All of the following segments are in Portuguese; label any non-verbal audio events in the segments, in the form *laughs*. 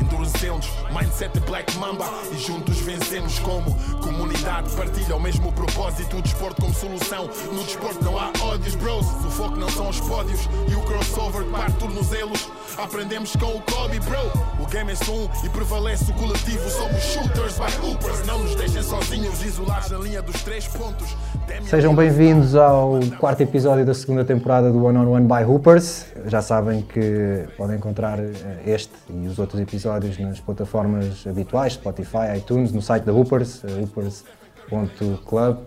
endurecemos, mindset Black Mamba e juntos vencemos como comunidade. Partilha o mesmo propósito, o desporto como solução. No desporto não há ódios, bros. O foco não são os pódios e o crossover que parte tornozelos. Aprendemos com o Kobe, bro. O game é só um e prevalece o coletivo. Somos shooters by hoopers. Não nos deixem sozinhos, isolados na linha dos três pontos. Sejam bem-vindos ao quarto episódio da segunda temporada do One on One by Hoopers. Já sabem que podem encontrar eh, este e os outros episódios nas plataformas habituais, Spotify, iTunes, no site da Hoopers, eh, hoopers.club.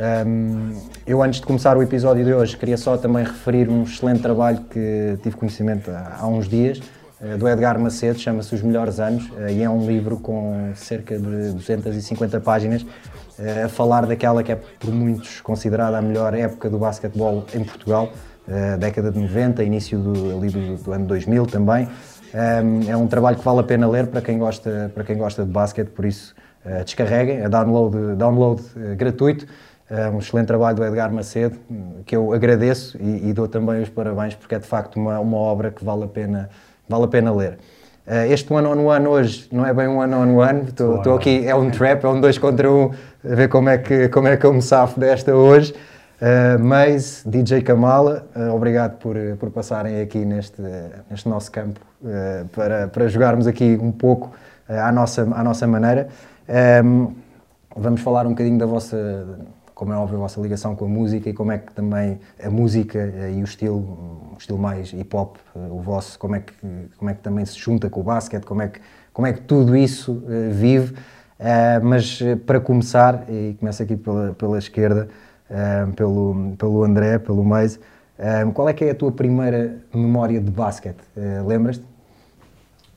Um, eu, antes de começar o episódio de hoje, queria só também referir um excelente trabalho que tive conhecimento há, há uns dias, uh, do Edgar Macedo, chama-se Os Melhores Anos, uh, e é um livro com cerca de 250 páginas, a falar daquela que é por muitos considerada a melhor época do basquetebol em Portugal, década de 90, início do, ali do, do ano 2000 também. Um, é um trabalho que vale a pena ler para quem gosta, para quem gosta de basquete, por isso descarreguem, é download, download gratuito. É um excelente trabalho do Edgar Macedo, que eu agradeço e, e dou também os parabéns, porque é de facto uma, uma obra que vale a pena, vale a pena ler. Uh, este one on one hoje não é bem um one on one, estou aqui, é um trap, é um dois contra um, a ver como é que, como é que eu me safo desta hoje. Uh, mas DJ Kamala, uh, obrigado por, por passarem aqui neste, neste nosso campo uh, para, para jogarmos aqui um pouco à, nossa, à nossa maneira. Um, vamos falar um bocadinho da vossa como é óbvio, a vossa ligação com a música e como é que também a música eh, e o estilo, o estilo mais hip hop, eh, o vosso, como é que, como é que também se junta com o basquete, como é que, como é que tudo isso vive. Mas para começar, e começo aqui pela, pela esquerda, uh, pelo, pelo André, pelo Meise, qual é que é a tua primeira memória de basquete? Lembras-te?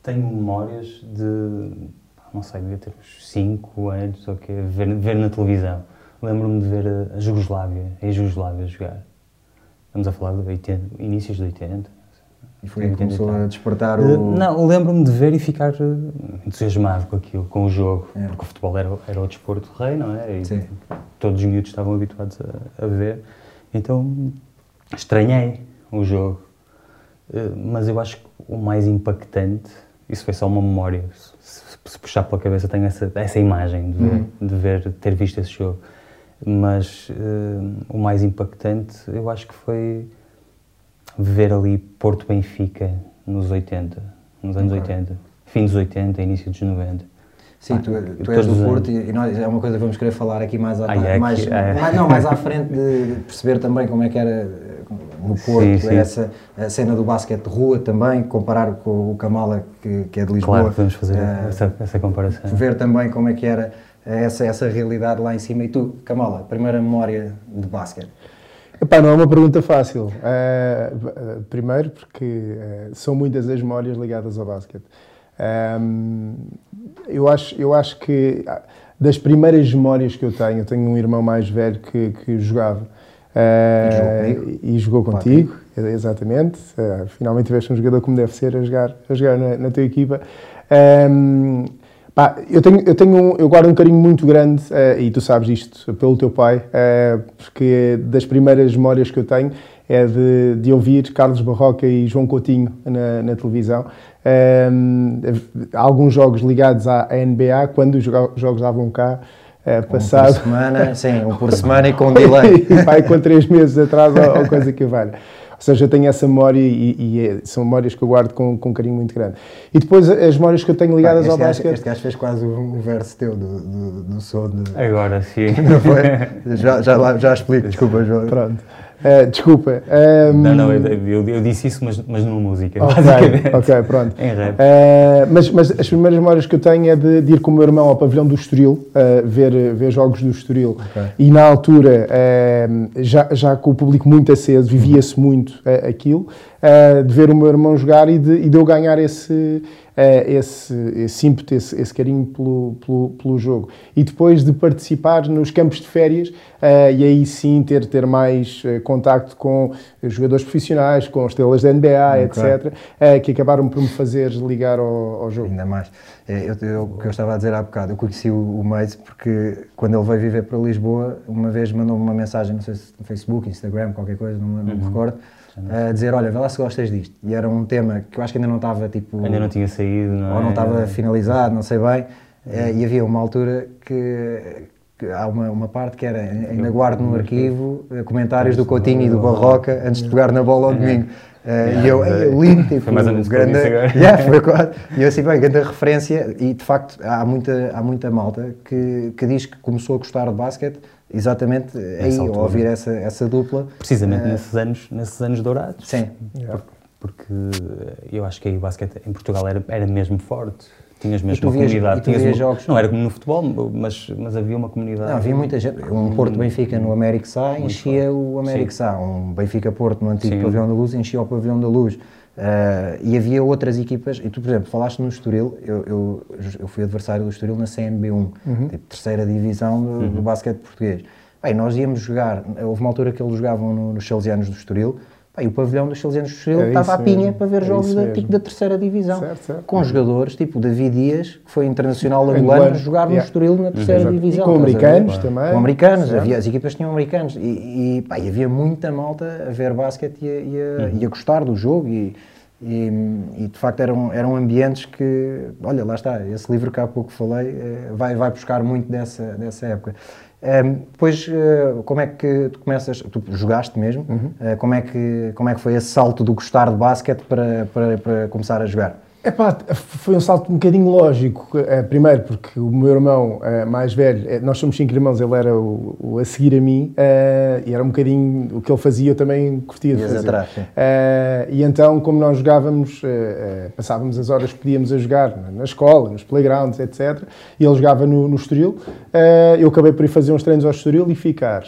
Tenho memórias de, não sei, devia ter uns 5 anos, ou okay, ver, ver na televisão Lembro-me de ver a, Jugoslávia, a Jugoslávia jogar. Estamos a falar de 80, inícios de 80. E foi aí que começou a despertar o... Uh, não, lembro-me de ver e ficar uh, entusiasmado com aquilo, com o jogo. É. Porque o futebol era, era o desporto rei, não é? E Sim. todos os miúdos estavam habituados a, a ver. Então, estranhei o jogo. Uh, mas eu acho que o mais impactante, isso foi só uma memória. Se, se puxar pela cabeça, tenho essa, essa imagem de ver, uhum. de ver, ter visto esse jogo mas uh, o mais impactante eu acho que foi ver ali Porto Benfica nos 80, nos anos okay. 80, fim dos 80, início dos 90. Sim, ah, tu, tu és do Porto e, e nós, é uma coisa que vamos querer falar aqui mais, à, é mais, é. mais, não, mais à frente de perceber também como é que era no Porto, sim, sim. essa a cena do basquete de rua também, comparar com o Kamala que, que é de Lisboa. Claro, vamos fazer uh, essa, essa comparação. Ver também como é que era essa, essa realidade lá em cima. E tu, Kamala, primeira memória de basquete? Epá, não é uma pergunta fácil. Uh, primeiro, porque uh, são muitas as memórias ligadas ao basquete. Um, eu, acho, eu acho que das primeiras memórias que eu tenho, eu tenho um irmão mais velho que, que jogava. E jogou contigo, exatamente. finalmente tiveste um jogador como deve ser a jogar, a jogar na, na tua equipa. Um, Pá, eu, tenho, eu, tenho um, eu guardo um carinho muito grande, uh, e tu sabes isto, pelo teu pai, uh, porque das primeiras memórias que eu tenho é de, de ouvir Carlos Barroca e João Coutinho na, na televisão. Um, eh, alguns jogos ligados à NBA, quando os jogos davam cá, passado... Um por semana, sim, um por *laughs* semana e com delay. e vai com três meses atrás ou, ou coisa que valha. Ou seja, eu tenho essa memória e, e é, são memórias que eu guardo com, com um carinho muito grande. E depois as memórias que eu tenho ligadas ao basquete. Este gajo fez quase um verso teu do, do, do som. De... Agora sim. *laughs* Não foi? *laughs* já, já, já explico, desculpa, João. Pronto. Uh, desculpa. Um... Não, não, eu, eu, disse isso, mas, mas numa música, okay, basicamente. Ok, pronto. em rap. Uh, mas, mas as primeiras memórias que eu tenho é de, de ir com o meu irmão ao pavilhão do Estoril, uh, ver, ver jogos do Estoril. Okay. E na altura, já, já com o público muito aceso, vivia-se muito aquilo. uh, de ver o meu irmão jogar e de, e de eu ganhar esse, esse, esse ímpeto, esse, esse carinho pelo, pelo, pelo, jogo. E depois de participar nos campos de férias uh, e aí sim ter, ter mais contacto com jogadores profissionais, com estrelas da NBA, okay. etc., que acabaram por me fazer ligar ao, ao jogo. Ainda mais. É, eu, eu, o que eu estava a dizer há bocado, eu conheci o, o Mace porque quando ele veio viver para Lisboa, uma vez mandou-me uma mensagem, não sei se no Facebook, Instagram, qualquer coisa, não, não uhum. me recordo, a dizer, olha, vê lá se gostas disto. E era um tema que eu acho que ainda não estava, tipo... Ainda não tinha saído, não é? Ou não estava finalizado, não sei bem. Uhum. E havia uma altura que, que há uma, uma, parte que era, ainda guardo no arquivo, comentários do Coutinho e do Barroca antes de pegar na bola ao domingo. Uh, e eu, eu lindo, tipo, foi mais ou menos grande. Yeah, foi *laughs* quase. E eu assim, bem, grande referência, e de facto há muita, há muita malta que, que diz que começou a gostar de basquete exatamente aí, ao ouvir essa, essa dupla. Precisamente uh, nesses, anos, nesses anos dourados. Sim. Yeah. Porque, porque eu acho que aí o basquete em Portugal era, era mesmo forte tinhas mesmo uma comunidade. Tinhas uma, jogos. Não era como no futebol, mas, mas havia uma comunidade. Não, havia muita gente. Um Porto Benfica no América Sá enchia o América Sá. Um Benfica Porto no antigo Sim. Pavilhão da Luz enchia o Pavilhão da Luz. Uh, e havia outras equipas, e tu, por exemplo, falaste no Estoril, eu, eu, eu fui adversário do Estoril na CNB1, uhum. tipo, terceira divisão do, uhum. do basquete português. Bem, nós íamos jogar, houve uma altura que eles jogavam no, nos Chalesianos do Estoril, e o pavilhão dos Salesianos do Estoril estava à pinha para ver jogos da, tipo, da terceira divisão. Certo, certo. Com jogadores tipo David Dias, que foi internacional angolano, jogar no Estoril na terceira uhum. divisão. E com americanos também. Com americanos, havia, as equipas tinham americanos. E, e, pá, e havia muita malta a ver basquete e a, e a, uhum. e a gostar do jogo. E, e, e, de facto eram, eram ambientes que, olha, lá está, esse livro que há pouco falei eh, vai, vai buscar muito dessa, dessa época. Um, depois, uh, como é que tu começas, tu jogaste mesmo, uhum. uh, como, é que, como é que foi esse salto do gostar de basquete para, para, para começar a jogar? Epá, foi um salto um bocadinho lógico. Eh, primeiro, porque o meu irmão eh, mais velho, eh, nós somos cinco irmãos, ele era o, o a seguir a mim, e era um bocadinho o que ele fazia, eu também curtia de fazer. Atrás, e então, como nós jogávamos, passávamos as horas que podíamos a jogar na escola, nos playgrounds, etc. E ele jogava no, no Estoril. eu acabei por ir fazer uns treinos ao Estoril e ficar.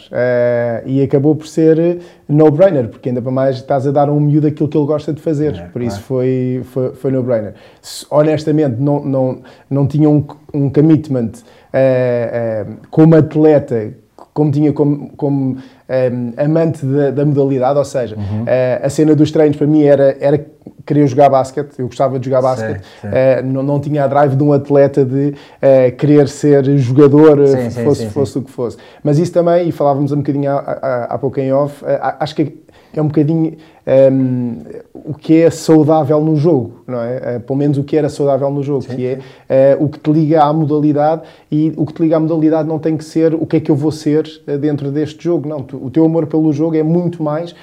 e acabou por ser no-brainer, porque ainda para mais estás a dar a um miúdo aquilo que ele gosta de fazer. É, por isso foi, foi, foi no-brainer. Honestamente, não, não, não tinha um, um commitment uh, uh, como atleta, como tinha como, como um, amante da, da, modalidade, ou seja, uhum. uh, a cena dos treinos para mim era, era querer jogar basquete, eu gostava de jogar basquete, não, não tinha a drive de um atleta de querer ser jogador, sim, fosse, sim, sim, fosse o que fosse. Mas isso também, e falávamos um bocadinho há, há, há pouco em off, acho que é um bocadinho um, o que é saudável no jogo, não é? Uh, pelo menos o que era saudável no jogo, sim, que é uh, o que te liga à modalidade e o que te liga à modalidade não tem que ser o que é que eu vou ser uh, dentro deste jogo, não. Tu, o teu amor pelo jogo é muito mais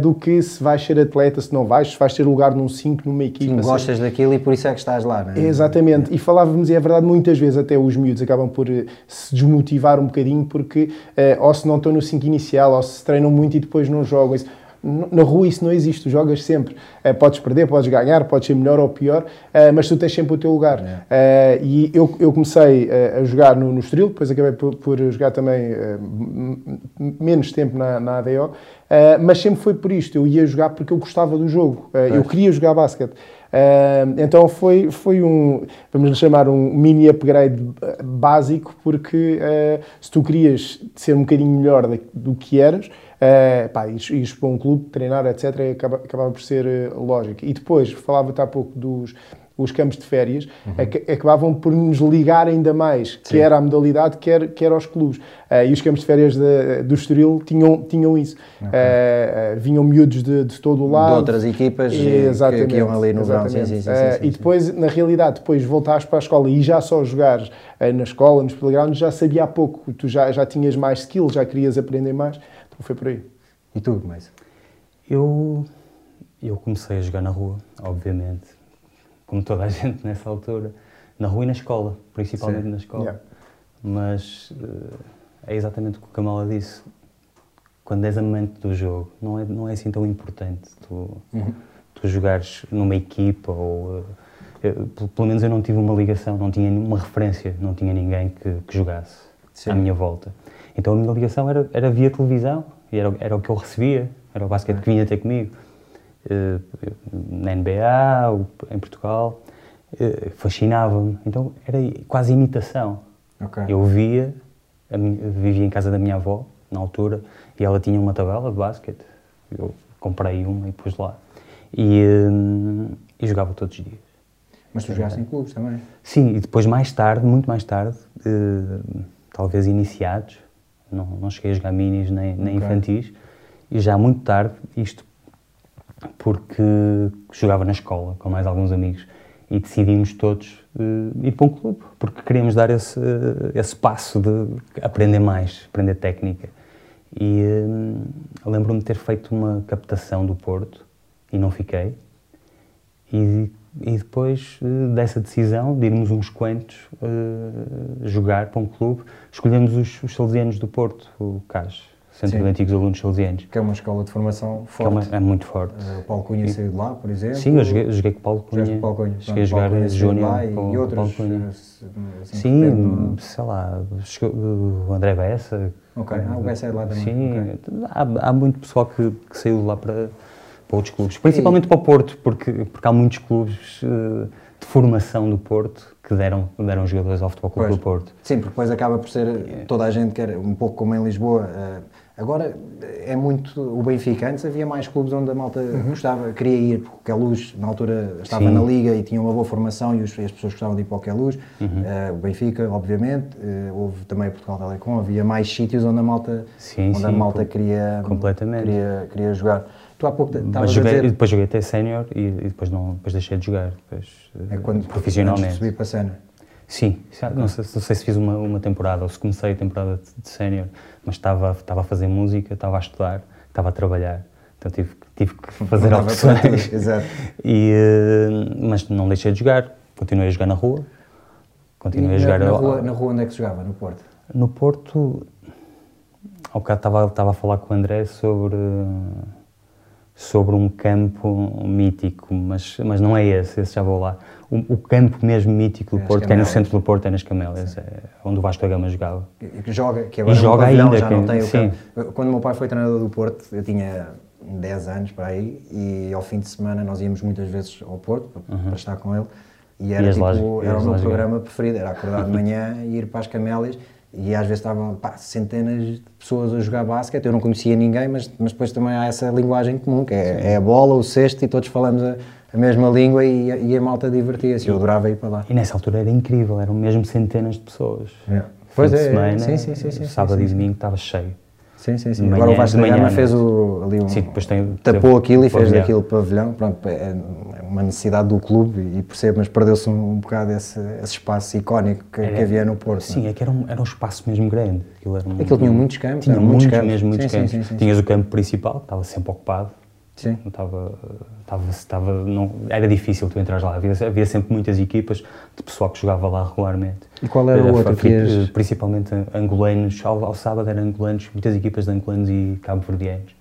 do que se vais ser atleta, se não vais, se vais ter lugar num 5, numa equipa. Sim, gostas daquilo e por isso é que estás lá, não é? Exatamente. É. E falávamos, e é verdade, muitas vezes até os miúdos acabam por se desmotivar um bocadinho porque ou se não estão no 5 inicial, ou se treinam muito e depois não jogam. Isso na rua isso não existe, tu jogas sempre. Uh, podes perder, podes ganhar, podes ser melhor ou pior, uh, mas tu tens sempre o teu lugar. Uh, e eu, eu comecei a jogar no, no Estoril, depois acabei por, por jogar também menos tempo na, na ADO, mas sempre foi por isto. Eu ia jogar porque eu gostava do jogo, eu queria jogar basquete. Uh, então foi, foi um, vamos chamar um mini upgrade básico, porque uh, se tu querias ser um bocadinho melhor do que eras, Uh, para um clube, treinar, etc., acaba, acabava por ser uh, lógico. E depois, falava-te há pouco dos os campos de férias, uhum. acabavam por nos ligar ainda mais, Sim. quer à modalidade, quer, quer aos clubes. Uh, e os campos de férias de, do Estoril tinham, tinham isso. Okay. Uh, vinham miúdos de, de todo o lado. De outras equipas que, que, iam ali no verão. Sim, sim, sim, e depois, na realidade, depois voltares para a escola e já só jogares na escola, nos playgrounds, já sabia há pouco. Tu já, já tinhas mais skills, já querias aprender mais. Foi por aí. E tu, mais? Eu, eu comecei a jogar na rua, obviamente, como toda a *laughs* gente nessa altura, na rua e na escola, principalmente Sim. na escola. Yeah. Mas uh, é exatamente o que a Kamala disse. Quando és amante do jogo, não é, não é assim tão importante tu, uhum. tu jogares numa equipa ou. Uh, eu, pelo menos eu não tive uma ligação, não tinha nenhuma referência, não tinha ninguém que, que jogasse Sim. à minha volta. Então a minha ligação era, era via televisão, e era, era o que eu recebia, era o basquete que vinha ter comigo. Na NBA, em Portugal, uh, fascinava-me. Então era quase imitação. Okay. Eu via, vivia em casa da minha avó, na altura, e ela tinha uma tabela de basquete. Eu comprei uma e pus lá. E, uh, e jogava todos os dias. Mas tu jogaste em clubes também? Sim, e depois mais tarde, muito mais tarde, talvez iniciados, não, não cheguei a jogar minis nem, nem okay. infantis, e já muito tarde, isto porque jogava na escola com mais alguns amigos e decidimos todos uh, ir para um clube, porque queríamos dar esse, uh, esse passo de aprender mais, aprender técnica. E uh, lembro-me de ter feito uma captação do Porto e não fiquei. E, e depois dessa decisão de irmos uns quantos jogar para um clube, escolhemos os, os salesianos do Porto, o CAS Centro Sim. de Antigos Alunos Salesianos. Que é uma escola de formação forte. É, uma, é muito forte. Uh, Paulo Cunha saiu de lá, por exemplo? Sim, eu joguei, joguei com Paulo Cunha. com Paulo Cunha. Cheguei a jogar Júnior com e outros, Paulo Cunha. Assim, Sim, sei lá, o André Bessa. Ok, ah, o Bessa é lá também. Sim, okay. há, há muito pessoal que, que saiu de lá para, para outros clubes. Principalmente e... para o Porto, porque, porque há muitos clubes uh, de formação do Porto que deram, deram jogadores ao Futebol Clube do Porto. Sim, porque depois acaba por ser, toda a gente quer, um pouco como em Lisboa, uh, Agora é muito o Benfica. Antes havia mais clubes onde a malta uhum. gostava, queria ir, porque a luz na altura estava Sim. na liga e tinha uma boa formação e, os, as pessoas gostavam de ir para o luz. Uhum. Uh, o Benfica, obviamente, uh, houve também Portugal Telecom, havia mais sítios onde a malta, sim, onde sim, a malta queria, completamente. Queria, queria jogar. Tu há pouco estavas a dizer... depois joguei até sénior e, e, depois, não, depois deixei de jogar, depois, é quando, profissionalmente. Subir para a Sim, não sei, não sei, se fiz uma, uma temporada ou se comecei a temporada de, de sénior, mas estava, estava a fazer música, estava a estudar, estava a trabalhar. Então tive, tive que fazer não opções. Exato. *laughs* E, uh, mas não deixei de jogar, continuei a jogar na rua. Continuei e a jogar na, na, rua, na rua onde é que jogava? No Porto? No Porto, ao bocado estava, estava a falar com o André sobre sobre um campo mítico, mas, mas não é esse, esse já vou lá. O, o campo mesmo mítico do é Porto, que é no centro do Porto, é nas Camélias, é onde o Vasco da Gama jogava. E que joga, que agora e joga pavilhão, ainda, já que, não tem o sim. campo. Quando o meu pai foi treinador do Porto, eu tinha 10 anos para aí, e ao fim de semana nós íamos muitas vezes ao Porto para, uhum. para estar com ele, e era, tipo, era o meu programa preferido, era acordar de manhã e ir para as Camélias, e às vezes estavam pá, centenas de pessoas a jogar basquete, eu não conhecia ninguém, mas, mas depois também há essa linguagem comum, que é, é a bola, o cesto, e todos falamos a, a mesma língua e, e a malta divertia-se, eu adorava ir para lá. E nessa altura era incrível, eram mesmo centenas de pessoas. É. Pois é, semana, sim, sim, sim, sim, sábado sim, e domingo estava cheio. Sim, sim, sim. Agora o Vasco da Gama fez o, ali um. Sim, depois tem, tapou aquilo e fez daquilo pavilhão. Pronto, é uma necessidade do clube e percebo, mas perdeu-se um, um bocado esse, esse, espaço icónico que, era, que, havia no Porto. Sim, não? é que era um, era um espaço mesmo grande. Aquilo, era um, aquilo tinha muitos campos, tinha muitos, campos. mesmo muitos sim, campos. Sim, sim, Tinhas o campo principal, que estava sempre ocupado. Sim. Estava, estava, estava, não, era difícil tu entrar lá. Havia, havia, sempre muitas equipas de pessoal que jogava lá regularmente. E qual era o outro que ias... Principalmente angolanos. Ao, ao, sábado eram angolanos, muitas equipas de angolanos e cabo-verdianos.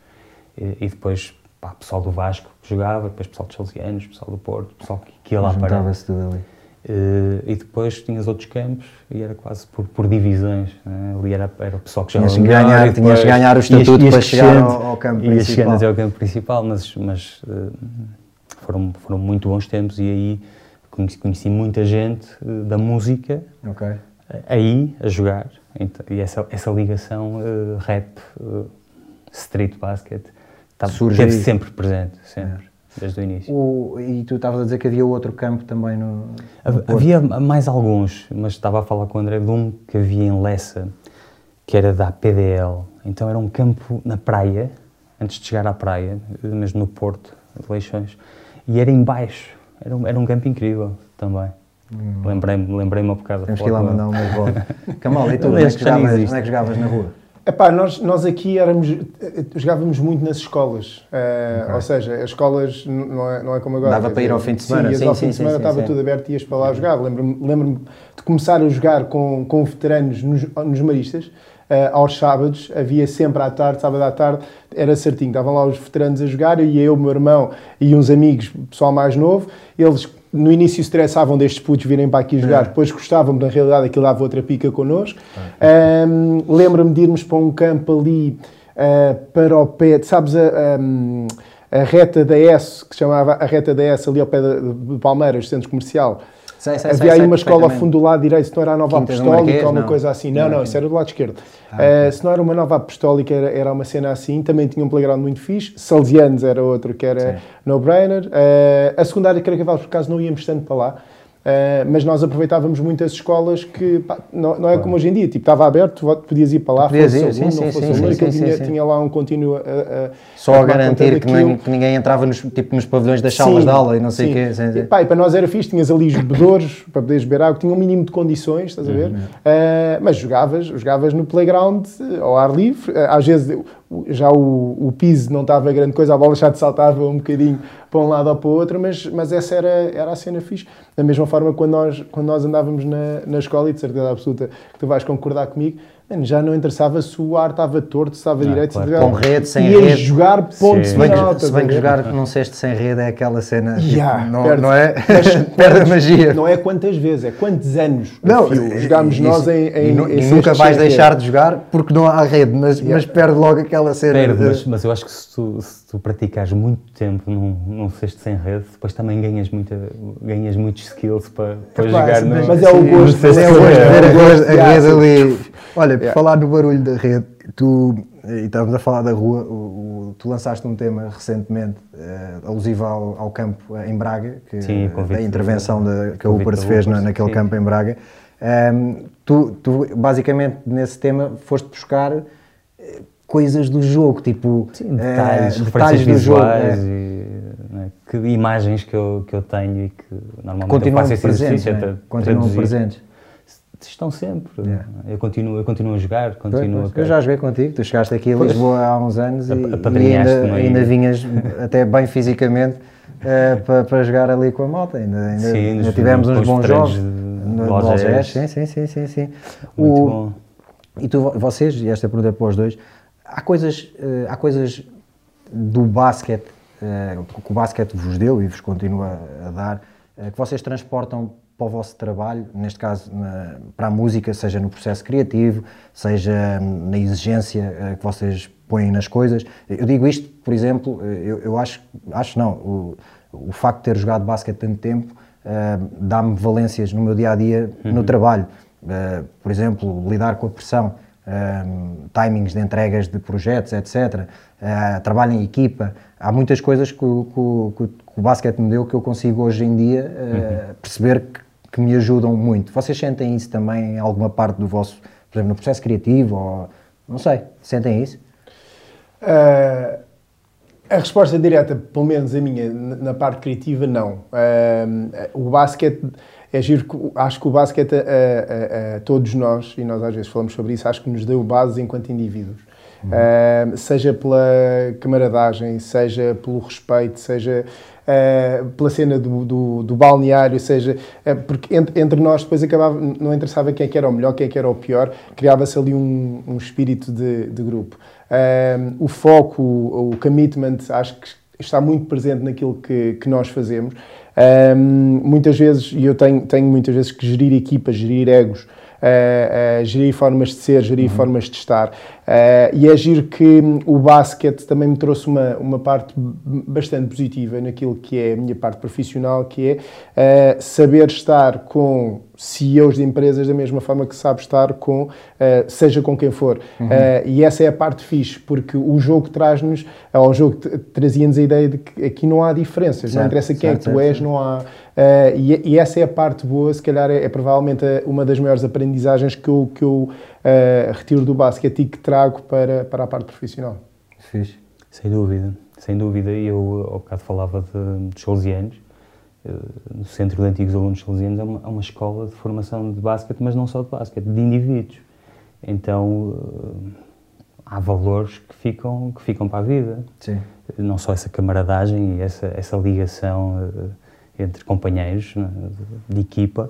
E, e, depois pá, pessoal do Vasco que jogava, depois pessoal dos Salesianos, pessoal do Porto, pessoal que, que ia lá para. se tudo ali. Uh, e depois tinhas outros campos e era quase por, por divisões. Né? Ali era, era o pessoal que já tinhas ganhar, depois, Tinhas que ganhar o estatuto para chegar ao, ao campo ias principal. chegando ao campo principal, mas, mas uh, foram, foram muito bons tempos e aí conheci, conheci muita gente uh, da música okay. aí a jogar. Então, e essa, essa ligação rap, street basket, esteve sempre presente, sempre. É desde o início. O, e tu estavas a dizer que havia outro campo também no. no havia mais alguns, mas estava a falar com o André de um que havia em Lessa, que era da PDL. Então era um campo na praia, antes de chegar à praia, mesmo no Porto de Leixões, e era embaixo. Era um, era um campo incrível também. Hum. Lembrei-me lembrei um bocado. Temos que ir lá mandar uma bola. *laughs* Camal, e tu, onde é, que jogavas, onde é que jogavas na rua? Epá, nós, nós aqui éramos, jogávamos muito nas escolas, uh, okay. ou seja, as escolas não é, não é como agora. Dava para ir ao fim de semana, sim, sim, ao sim, fim de semana sim, estava sim. tudo aberto e ias para lá jogar. Lembro-me lembro de começar a jogar com, com veteranos nos, nos maristas, uh, aos sábados, havia sempre à tarde, sábado à tarde, era certinho, estavam lá os veteranos a jogar, e eu, meu irmão e uns amigos, pessoal mais novo, eles no início estressavam destes putos virem para aqui jogar, é. depois gostavam, na realidade aquilo dava outra pica connosco. É. Um, Lembro-me de irmos para um campo ali uh, para o pé, sabes, a, um, a reta da S, que se chamava a reta da S ali ao pé de Palmeiras, centro comercial, Sei, sei, Havia sei, aí uma escola ao fundo do lado direito, se não era a Nova Quinta Apostólica ou uma não. coisa assim. Não, não, não, isso era do lado esquerdo. Ah, uh, se não era uma Nova Apostólica, era, era uma cena assim. Também tinha um playground muito fixe. Salesianos era outro que era no-brainer. Uh, a secundária de Caracavalos, por acaso, não íamos tanto para lá. Uh, mas nós aproveitávamos muito as escolas que pá, não, não, é como hoje em dia, tipo, estava aberto, podias ir para lá, podias fosse ir, segundo, sim, não fosse sim, sim, tinha, tinha, lá um contínuo a, a Só a garantir que, nem, que, ninguém entrava nos, tipo, nos pavilhões das salas de aula e não sei o quê. Sim. E, pá, e para nós era fixe, tinhas ali os bebedores para poderes beber água, tinha um mínimo de condições, estás a ver? Uhum. Uh, mas jogavas, jogavas no playground, ao ar livre, às vezes já o, o piso não estava grande coisa, a bola já te saltava um bocadinho para um lado ou para o outro, mas, mas essa era, era a cena fixe. Da mesma forma, quando nós, quando nós andávamos na, na escola, e de certeza absoluta que tu vais concordar comigo, já não interessava se o ar estava torto, se estava direito, claro. se Com rede, sem ia rede. jogar ponto se bem, que, se bem que jogar num cesto sem rede é aquela cena. Yeah, tipo, não, perde, não é? *laughs* perde a magia. Não é quantas vezes, é quantos anos não, fio, jogámos isso, nós em, em, e, em e nunca vais deixar rede. de jogar porque não há rede, mas, yeah. mas perde logo aquela cena. Perde, de... mas, mas, eu acho que se tu, se tu praticares muito tempo num, num cesto sem rede, depois também ganhas, muita, ganhas muitos skills para, para jogar no Mas é o gosto, é o gosto, *laughs* a rede ali. Olha, por falar no barulho da rede, tu, e estávamos a falar da rua, o, o, tu lançaste um tema recentemente uh, alusivo ao, ao, campo em Braga, que, Sim, a intervenção de, que a Ubers fez na, naquele sim. campo em Braga. Um, ehm, tu, tu, basicamente, nesse tema, foste buscar eh, coisas do jogo, tipo Sim, detalhes, uh, detalhes do jogo. E, né, que imagens que eu, que eu tenho e que normalmente continuam eu faço presentes, né? continuam presentes estão sempre. Yeah. Eu, continuo, eu continuo a jogar, continuo a... Eu já joguei contigo, tu chegaste aqui a Lisboa há uns anos e, e ainda, ainda vinhas até bem fisicamente uh, para, para jogar ali com a malta. Ainda, ainda, sim, ainda tivemos uns bons jogos. No, sim, sim, sim, sim, sim. Muito o, bom. E tu, vocês, e esta pergunta é para os dois, há coisas, uh, há coisas do basquete uh, que o basquete vos deu e vos continua a dar, que vocês transportam para o vosso trabalho, neste caso na, para a música, seja no processo criativo, seja na exigência uh, que vocês põem nas coisas. Eu digo isto, por exemplo, eh, eu, eu acho, acho não, o, o facto de ter jogado basquete tanto tempo uh, dá-me valências no meu dia a dia uhum. no trabalho. Uh, por exemplo, lidar com a pressão, timings de entregas de projetos, etc. trabalho em equipa. Há muitas coisas que, que, que, que o basquete me deu que eu consigo hoje em dia uhum. perceber que que me ajudam muito. Vocês sentem isso também em alguma parte do vosso, por exemplo, no processo criativo ou não sei, sentem isso? Uh, a resposta direta, pelo menos a minha, na parte criativa, não. Uh, o basquete é giro, acho que o basquete a, a, a, todos nós, e nós às vezes falamos sobre isso, acho que nos deu base enquanto indivíduos. Uhum. Uh, seja pela camaradagem, seja pelo respeito, seja uh, pela cena do, do, do balneário, seja, uh, porque entre, entre, nós depois acabava, não interessava quem é que era o melhor, quem é que era o pior, criava-se ali um, um espírito de, de grupo. Uh, o foco, o, o, commitment, acho que está muito presente naquilo que, que nós fazemos. muitas vezes, e eu tenho, tenho muitas vezes que gerir equipas, gerir egos, uh, uh, gerir formas de ser, gerir uhum. formas de estar. Uh, e é giro que o basquete também me trouxe uma, uma parte bastante positiva naquilo que é a minha parte profissional, que é uh, saber estar com CEOs de empresas da mesma forma que sabe estar com, uh, seja com quem for. Uhum. e essa é a parte fixe, porque o jogo traz-nos, o jogo trazia-nos a ideia de que aqui não há diferenças, certo, não interessa quem é que tu és, não há. E, e, essa é a parte boa, se calhar é, é provavelmente uma das maiores aprendizagens que eu, que eu retiro do basquete e que trago para, para a parte profissional. Fiz. Sem dúvida, sem dúvida. Eu, ao bocado, falava de, de salesianos. Eh, no Centro de Antigos Alunos Salesianos é uma, é uma escola de formação de basquete, mas não só de basquete, de indivíduos. Então, eh, há valores que ficam, que ficam para a vida. Sim. Não só essa camaradagem e essa, essa ligação eh, entre companheiros né, de, de equipa,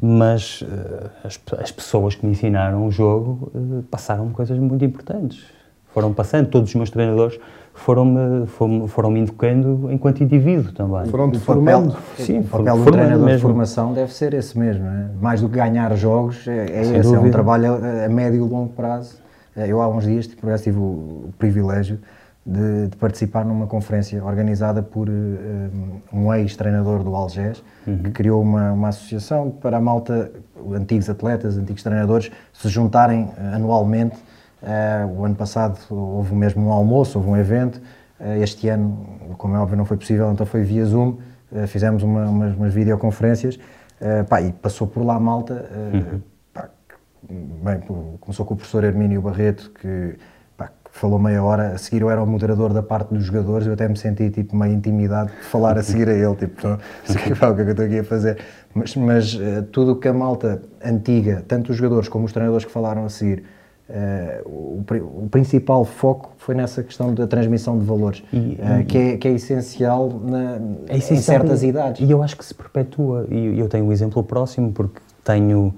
mas uh, as, as, pessoas que me ensinaram o jogo uh, passaram coisas muito importantes. Foram passando, todos os meus treinadores foram-me foram, foram educando enquanto indivíduo também. Foram-te formando. Sim, o papel do treinador mesmo. de formação deve ser esse mesmo, é? mais do que ganhar jogos, é, é esse, dúvida. é um trabalho a, a médio e longo prazo. Eh, eu há uns dias, tipo, tive o privilégio de, de, participar numa conferência organizada por um, um ex-treinador do Algés, uhum. que criou uma, uma associação para a malta, antigos atletas, antigos treinadores, se juntarem anualmente. Uh, o ano passado houve mesmo um almoço, houve um evento. Uh, este ano, como é óbvio, não foi possível, então foi via Zoom. Uh, fizemos uma, umas, umas videoconferências pá, e passou por lá a malta. Uhum. Pá, bem, começou com o professor Hermínio Barreto, que falou meia hora, a seguir eu era o moderador da parte dos jogadores, eu até me senti tipo meio intimidade de falar a seguir a ele, tipo, não *laughs* sei o que é que eu estou aqui a fazer. Mas, mas uh, tudo o que a malta antiga, tanto os jogadores como os treinadores que falaram a seguir, uh, o, o, principal foco foi nessa questão da transmissão de valores, e, uh, que, é, que, é, essencial, na, é essencial em certas e, idades. E eu acho que se perpetua, e eu tenho um exemplo próximo, porque tenho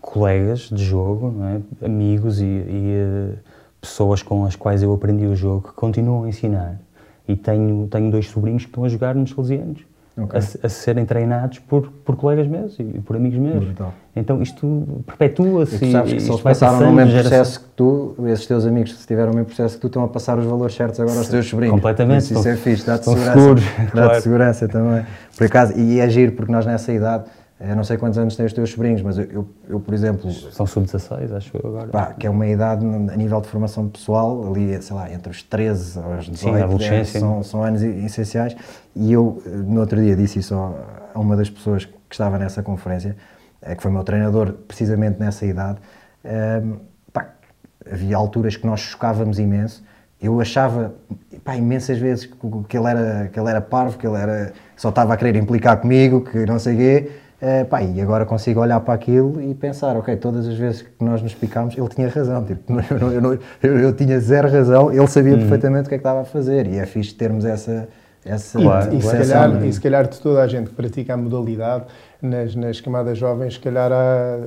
colegas de jogo, é? amigos e, e pessoas com as quais eu aprendi o jogo que continuam a ensinar. E tenho, tenho dois sobrinhos que estão a jogar nos Salesianos. Okay. A, a, serem treinados por, por colegas meus e por amigos meus. Brutal. Então isto perpetua-se. E sabes que se eles passaram no mesmo processo que tu, esses teus amigos, se tiveram o mesmo processo que tu, estão a passar os valores certos agora aos teus sobrinhos. Completamente. Isso, isso é fixe, dá-te segurança. Dá-te claro. segurança também. Por acaso, e é giro, porque nós nessa idade eu não sei quantos anos têm os teus sobrinhos, mas eu, eu, eu por exemplo. São sub-16, acho eu agora. Pá, que é uma idade a nível de formação pessoal, ali, sei lá, entre os 13 aos 18, Sim, adolescência. São, são anos essenciais. E eu, no outro dia, disse isso a uma das pessoas que estava nessa conferência, é que foi meu treinador, precisamente nessa idade. Um, ehm, pá, havia alturas que nós chocávamos imenso. Eu achava, pá, imensas vezes que, que, ele era, que ele era parvo, que ele era, só estava a querer implicar comigo, que não sei o quê Uh, pá, e agora consigo olhar para aquilo e pensar, ok, todas as vezes que nós nos picámos, ele tinha razão. Tipo, *laughs* eu, eu, eu, eu, tinha zero razão, ele sabia uhum. perfeitamente o que é que estava a fazer. E é fixe termos essa. essa claro, e, e, se calhar, e se calhar de toda a gente que pratica a modalidade, nas, nas camadas jovens, se calhar há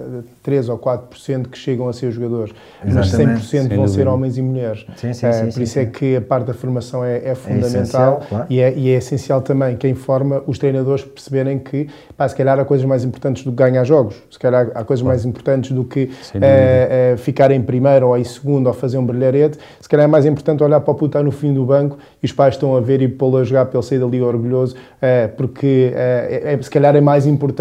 3 ou 4% que chegam a ser jogadores, Exatamente. mas 100% vão ser homens e mulheres. Sim, sim, sim, por isso é que a parte da formação é, é fundamental é essencial, claro. e, é, e, é, essencial também quem forma os treinadores perceberem que, pá, se calhar há coisas mais importantes do que ganhar jogos, se calhar há coisas claro. mais importantes do que é, ficar em primeiro ou em segundo ou fazer um brilharete, se calhar é mais importante olhar para o puta no fim do banco e os pais estão a ver e pô-lo a jogar para ele sair dali orgulhoso, é, porque é, se calhar é mais importante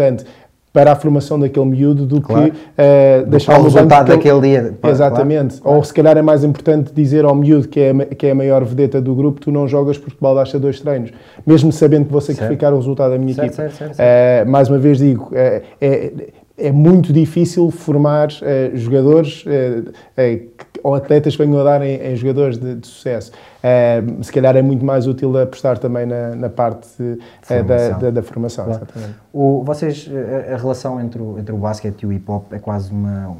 para a formação daquele miúdo do claro. que uh, deixar o resultado daquele dia. Exatamente. Claro. Ou se calhar é mais importante dizer ao miúdo que é, que é a maior vedeta do grupo, tu não jogas porque dás dois treinos, mesmo sabendo que vou sacrificar certo. o resultado da minha certo, equipa. Certo, uh, mais uma vez digo, uh, é, é muito difícil formar jogadores ou atletas que venham a dar em, em jogadores de, de sucesso. Uh, se calhar é muito mais útil apostar também na, na parte uh, da, da, da, formação. Claro. O, vocês, a, a, relação entre o, entre o basquete e o hip hop é quase uma,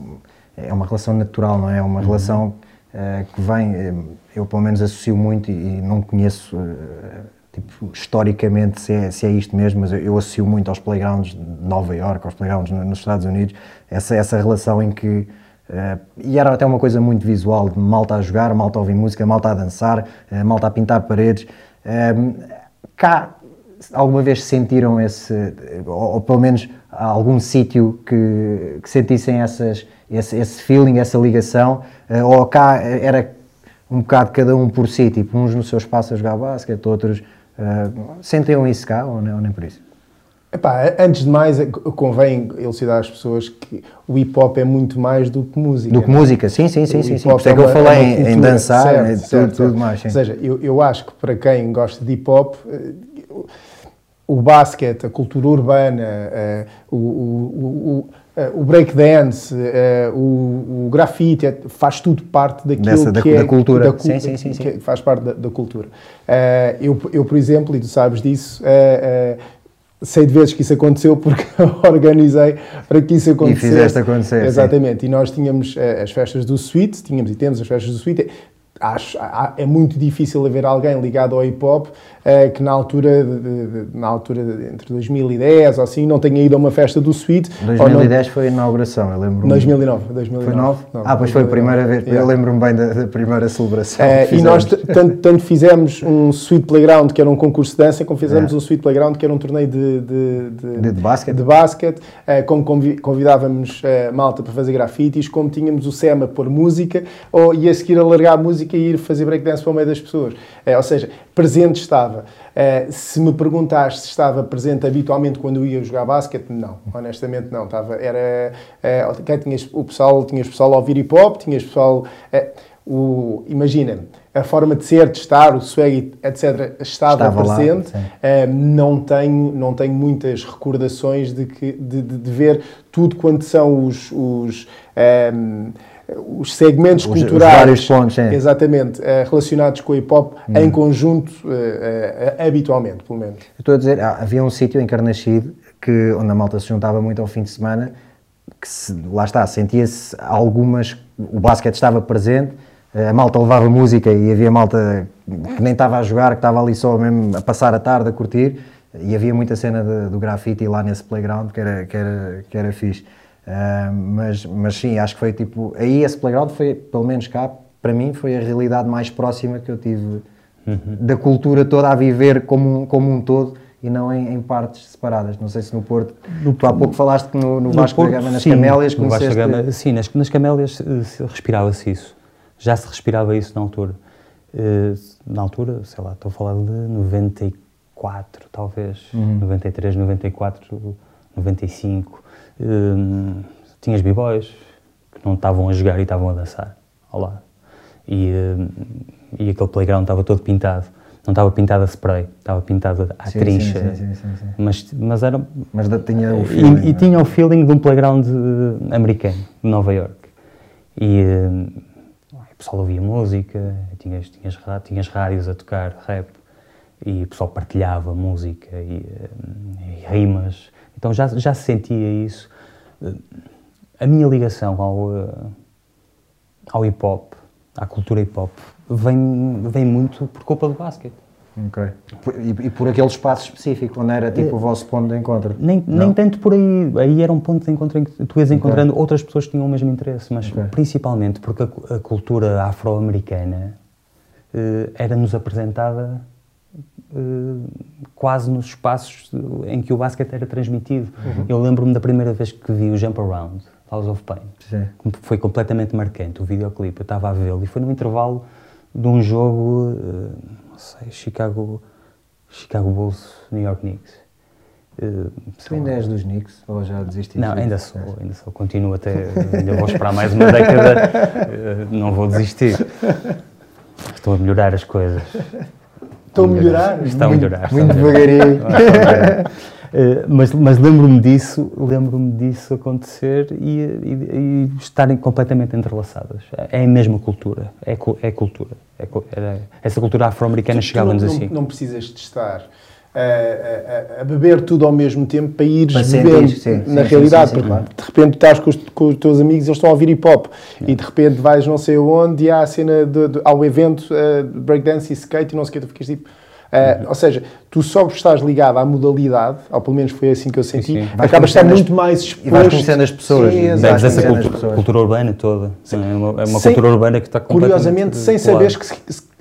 é uma relação natural, não é? É uma uhum. relação uh, que vem, eu pelo menos associo muito e, e não conheço tipo, historicamente se é, se é isto mesmo, mas eu, eu associo muito aos playgrounds de Nova York, aos playgrounds nos Estados Unidos, essa, essa relação em que Uh, e era até uma coisa muito visual, de malta a jogar, malta a ouvir música, malta a dançar, uh, malta a pintar paredes. Uh, cá, alguma vez sentiram esse, ou, ou pelo menos algum sítio que, que, sentissem essas, esse, esse, feeling, essa ligação, ou cá era um bocado cada um por si, tipo uns no seu espaço a jogar basquete, outros. sentiam isso cá ou ou nem por isso? Epá, antes de mais, convém elucidar as pessoas que o hip hop é muito mais do que música. Do que música, sim, sim, sim, sim. sim. Por isso é que eu falei é em, em, dançar, certo, é, certo, tudo, certo. tudo mais. Sim. Ou seja, eu, eu acho que para quem gosta de hip hop, eh, o basquete, a cultura urbana, eh, o, o, o, o breakdance, eh, o, o grafite, faz tudo parte daquilo Dessa, que da, é... Da cultura. Da, sim, sim, sim, sim. Faz parte da, da cultura. Eu, eu, por exemplo, e tu sabes disso sei de vezes que isso aconteceu porque *laughs* organizei para que isso acontecesse. E fizeste acontecer. Exatamente. Sim. E nós tínhamos uh, as festas do Suite, tínhamos e temos as festas do Suite. Acho, é muito difícil haver alguém ligado ao hip hop uh, que na altura, de, de, na altura de, entre 2010 ou assim, não tenha ido a uma festa do Sweet. 2010 não... foi a inauguração, eu lembro. 2009, 2009. Foi 9? ah, pois foi a primeira vez, yeah. eu lembro-me bem da, da, primeira celebração. Uh, e nós tanto, tanto, fizemos um Sweet Playground, que era um concurso de dança, como fizemos yeah. um Sweet Playground, que era um torneio de, de, de, basquete, de basquete uh, como convidávamos malta para fazer grafites, como tínhamos o SEMA por música, ou, e a seguir alargar a música música e ir fazer breakdance para o meio das pessoas. É, ou seja, presente estava. É, se me perguntaste se estava presente habitualmente quando eu ia jogar basquete, não. Honestamente, não. Estava, era, é, tinhas, o pessoal, tinhas pessoal a ouvir hip hop, tinhas pessoal. É, o, imagina, a forma de ser, de estar, o swag, etc., estava, estava presente. Lá, não, tenho, não tenho muitas recordações de, que, de, de, de ver tudo quanto são os, os um, os segmentos os, culturais os pontos, é. exatamente eh, relacionados com o hip hop hum. em conjunto uh, uh, habitualmente pelo menos estou a dizer havia um sítio em Carnaxide que onde a malta se juntava muito ao fim de semana que se, lá está sentia-se algumas o basquete estava presente a malta levava música e havia malta que nem estava a jogar que estava ali só mesmo a passar a tarde a curtir e havia muita cena de, do grafite lá nesse playground que era que era que era fixe Uh, mas, mas sim, acho que foi tipo. Aí esse playground foi, pelo menos cá, para mim, foi a realidade mais próxima que eu tive uhum. da cultura toda a viver como um, como um todo e não em, em, partes separadas. Não sei se no Porto. No, tu há pouco falaste que no, no, no Vasco Porto, da Gama, nas sim, Camélias, conheceste... Gama, sim, nas, nas Camélias uh, respirava-se isso. Já se respirava isso na altura. Uh, na altura, sei lá, estou a falar de 94, talvez. Uhum. 93, 94, 95 Hum, tinhas b-boys que não estavam a jogar e estavam a dançar ao lado. E, hum, e aquele playground estava todo pintado. Não estava pintado a spray, estava pintado à sim, trincha. Sim, sim, mas, mas era. Mas tinha o feeling. E, e tinha o feeling de um playground eh, americano, de Nova York. E hum, o pessoal ouvia música, tinhas, tinhas, tinhas rádios a tocar rap, e o pessoal partilhava música e, e rimas. Então já, já se sentia isso. A minha ligação ao, eh, ao hip hop, à cultura hip hop, vem, vem muito por culpa do basquete. Ok. E, e, por aquele espaço específico, onde era tipo o vosso ponto de encontro? Nem, nem tanto por aí. Aí era um ponto de encontro em que tu ias encontrando okay. outras pessoas que tinham o mesmo interesse, mas okay. principalmente porque a, a cultura afro-americana uh, era-nos apresentada quase nos espaços em que o basquete era transmitido. Uhum. Eu lembro-me da primeira vez que vi o Jump Around, House of Pain. Sim. Foi completamente marcante o videoclipe. Eu estava a vê-lo e foi no intervalo de um jogo, uh, não sei, Chicago, Chicago Bulls, New York Knicks. Uh, tu ainda és dos Knicks ou já desististe? Não, ainda sou, ainda sou. Continuo até, ainda vou esperar mais uma década, não vou desistir. *laughs* Estou a melhorar as coisas. Estão a melhorar? Estão a melhorar. Muito, devagarinho. Uh, *laughs* mas, mas lembro-me disso, lembro-me disso acontecer e, e, e, estarem completamente entrelaçadas. É a mesma cultura, é, é cultura. É, é, essa cultura afro-americana chegava-nos assim. Não, não precisas de estar a, a, a, beber tudo ao mesmo tempo para ires para vivendo sim, na sim, realidade. Sim, claro. De repente estás com os, com os, teus amigos e eles estão a ouvir hip hop e de repente vais não sei onde e há a cena de, de, ao evento uh, breakdance e skate e não sei o que, tu ficas tipo. Uh, Ou seja, tu só estás ligado à modalidade, ou pelo menos foi assim que eu senti, sim, sim. acabas estar muito mais exposto. E vais conhecendo as pessoas. Sim, Bebes essa cultura, cultura, urbana toda. É uma, é uma sem, cultura urbana que está completamente... Curiosamente, sem saberes que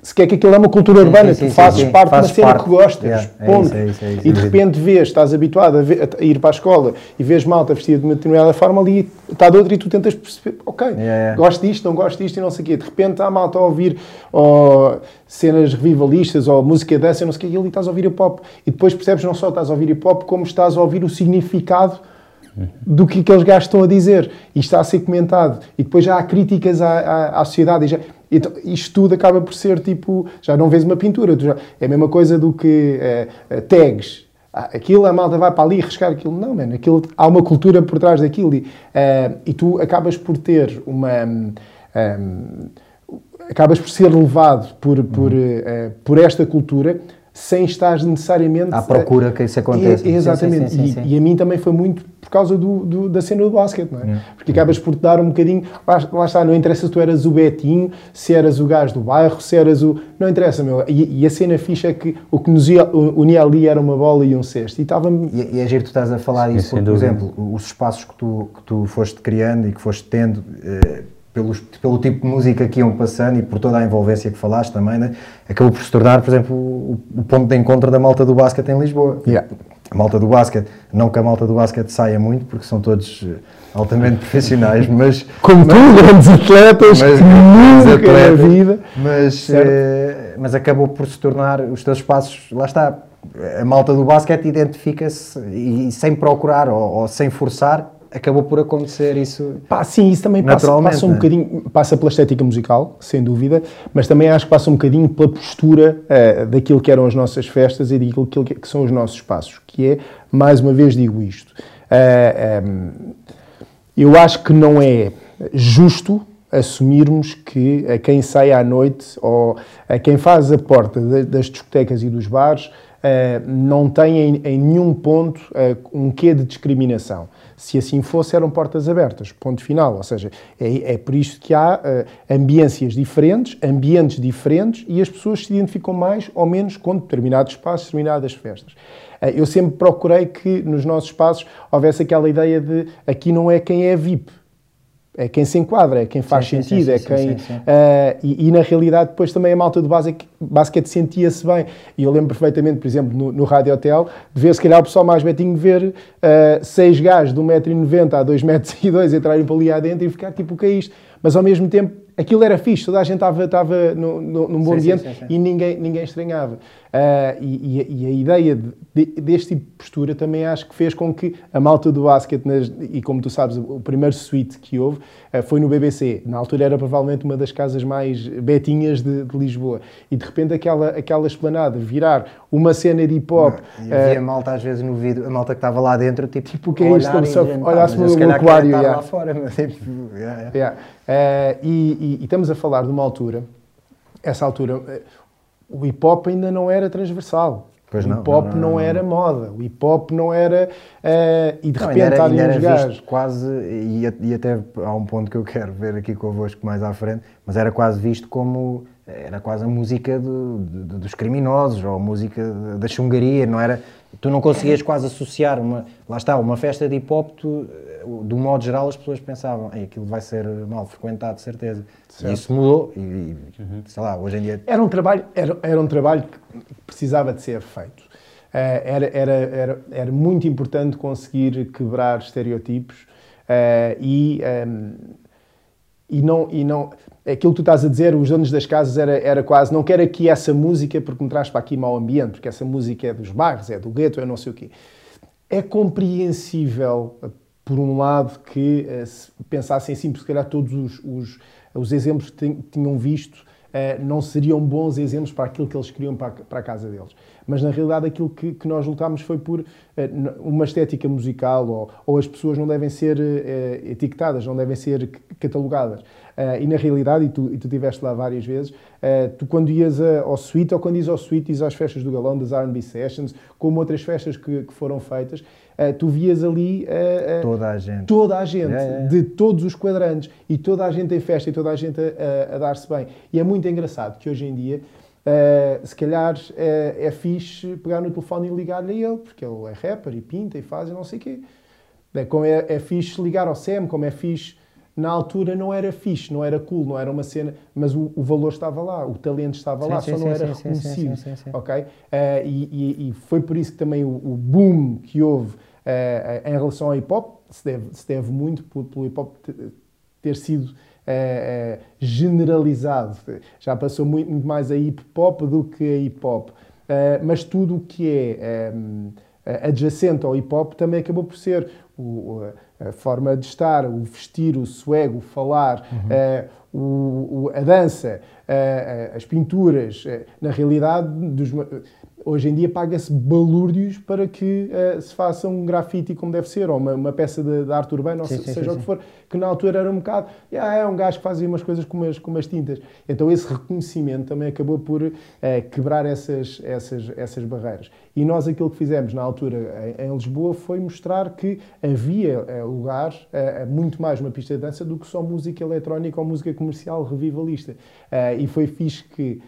se, quer que aquilo é uma cultura urbana, sim, sim, tu fazes sim, parte de uma cena parte. que gostas, yeah, é ponto. É isso, é isso, e de repente vês, estás habituado a, ver, a, ir para a escola e vês malta vestida de uma determinada forma ali, está de outra e tu tentas perceber, ok, yeah, yeah. gosto disto, não gosto disto e não sei o quê. De repente há malta a ouvir cenas revivalistas ou música dessa, não sei o quê, e ali estás a ouvir hip hop. E depois percebes não só estás a ouvir hip hop, como estás a ouvir o significado do que aqueles gajos estão a dizer e está a ser comentado e depois já há críticas à, à, à sociedade e já, então, isto tudo acaba por ser tipo, já não vês uma pintura, já, é a mesma coisa do que uh, tags. Ah, aquilo, a malta vai para ali riscar aquilo. Não, mano, aquilo, há uma cultura por trás daquilo e, uh, e tu acabas por ter uma. Um, um, acabas por ser levado por, por, uh, por esta cultura sem estar necessariamente à procura que isso aconteça. É, exatamente. Sim, sim, sim, e, e, a mim também foi muito por causa do, do, da cena do basquete, não é? Hum. Porque acabas por te dar um bocadinho. Lá, lá, está, não interessa se tu eras o Betinho, se eras o gajo do bairro, se eras o. Não interessa, meu. E, e a cena fixa é que o que nos unia ali era uma bola e um cesto. E, estava e, e é giro que tu estás a falar isso, porque, por exemplo, os espaços que tu, que tu foste criando e que foste tendo. Eh, pelos, pelo tipo de música que iam passando e por toda a envolvência que falaste também, né? acabou por se tornar, por exemplo, o, o ponto de encontro da malta do basquete em Lisboa. Yeah. a malta do basquete, não que a malta do basquete saia muito, porque são todos eh, altamente *laughs* profissionais, mas... Como mas, tu, grandes atletas, mas, nunca atletas, vida. Mas, eh, mas acabou por se tornar, os teus passos, lá está, a malta do basquete identifica-se e, sem procurar ou, ou sem forçar, acabou por acontecer isso. Pá, sim, isso também passa, passa um né? bocadinho, passa pela estética musical, sem dúvida, mas também acho que passa um bocadinho pela postura uh, daquilo que eram as nossas festas e daquilo que, que, são os nossos espaços, que é, mais uma vez digo isto, uh, eh, um, ehm, eu acho que não é justo assumirmos que a quem sai à noite ou a quem faz a porta das discotecas e dos bares não tem em, nenhum ponto um quê de discriminação. Se assim fosse, eram portas abertas, ponto final. Ou seja, é, é por isso que há uh, ambiências diferentes, ambientes diferentes e as pessoas se identificam mais ou menos com determinados espaços, determinadas festas. Uh, eu sempre procurei que nos nossos espaços houvesse aquela ideia de aqui não é quem é VIP, é quem se enquadra, é quem faz sim, sentido, sim, sim, é quem. Uh, e, e, na realidade, depois também a malta do basquete sentia-se bem. E eu lembro perfeitamente, por exemplo, no, no Rádio Hotel, de ver se calhar o pessoal mais betinho ver uh, seis gajos de 1,90m a 2,2m *laughs* entrarem para ali adentro e ficar tipo, o que é isto? Mas ao mesmo tempo, aquilo era fixe, toda a gente estava, num bom ambiente e ninguém, ninguém estranhava. Uh, e, e, a ideia de, deste tipo de postura também acho que fez com que a malta do basquete, nas, e como tu sabes, o primeiro suite que houve uh, foi no BBC. Na altura era provavelmente uma das casas mais betinhas de, de Lisboa. E de repente aquela, aquela esplanada virar uma cena de hip hop. E havia uh, malta às vezes no vídeo, a malta que estava lá dentro, tipo, tipo que é isto? Olhasse no aquário. Yeah. lá fora, mas, tipo, yeah, yeah. Uh, e, e, e, estamos a falar de uma altura, essa altura, o hip hop ainda não era transversal. Pois o hip hop não, não, não, era moda, o hip hop não era. Uh, e de não, repente era, ali uns gajos. Quase, e, e até há um ponto que eu quero ver aqui convosco mais à frente, mas era quase visto como. Era quase a música do, do, dos criminosos ou a música da chungaria, não era? Tu não conseguias quase associar uma. Lá está, uma festa de hip hop, tu, do modo geral, as pessoas pensavam, aquilo vai ser mal frequentado, de certeza. Certo. E isso mudou e, uhum. sei lá, hoje em dia... Era um trabalho, era, era um trabalho que precisava de ser feito. Uh, era, era, era, era muito importante conseguir quebrar estereotipos uh, e, um, ehm, e não... E não aquilo que tu estás a dizer, os donos das casas era, era quase, não quero aqui essa música porque me traz para aqui mau ambiente, porque essa música é dos bairros, é do gueto, é não sei o quê. É compreensível, por um lado, que uh, pensassem assim, porque se calhar todos os, os os exemplos que tinham visto Uh, não seriam bons exemplos para aquilo que eles queriam para a, casa deles. Mas na realidade aquilo que, que nós lutámos foi por uh, uma estética musical ou, ou, as pessoas não devem ser etiquetadas, não devem ser catalogadas. e na realidade, e tu, e tu estiveste lá várias vezes, tu quando ias ao suite ou quando ias ao suite, ias às festas do Galão, das R&B Sessions, como outras festas que, que foram feitas, uh, tu vias ali uh, toda a gente, toda a gente yeah, yeah. de todos os quadrantes e toda a gente em festa e toda a gente a, a, a dar-se bem. E é muito engraçado que hoje em dia, se calhar é, é fixe pegar no telefone e ligar-lhe a ele, porque ele é rapper e pinta e faz e não sei o quê. É, como é, é fixe ligar ao SEM, como é fixe na altura não era fixe, não era cool, não era uma cena, mas o, o valor estava lá, o talento estava sim, lá, sim, só sim, não era reconhecido, ok? Uh, e, e, e, foi por isso que também o, o boom que houve Uh, em relação ao hip hop, se deve, se deve muito pelo hip hop ter sido uh, uh, generalizado. Já passou muito, muito, mais a hip hop do que a hip hop. mas tudo o que é um, adjacente ao hip hop também acabou por ser o, a forma de estar, o vestir, o swag, o falar, uhum. o, o, a dança, as pinturas. na realidade, dos, Hoje em dia paga-se balúrdios para que uh, se faça um grafite como deve ser, ou uma, uma peça de, de, arte urbana, ou sim, seja sim, o que for, que na altura era um bocado, ah, é um gajo que fazia umas coisas com umas, com umas tintas. Então esse reconhecimento também acabou por uh, quebrar essas, essas, essas barreiras. E nós aquilo que fizemos na altura em, em Lisboa foi mostrar que havia uh, lugar a muito mais uma pista de dança do que só música eletrónica ou música comercial revivalista. e foi fixe que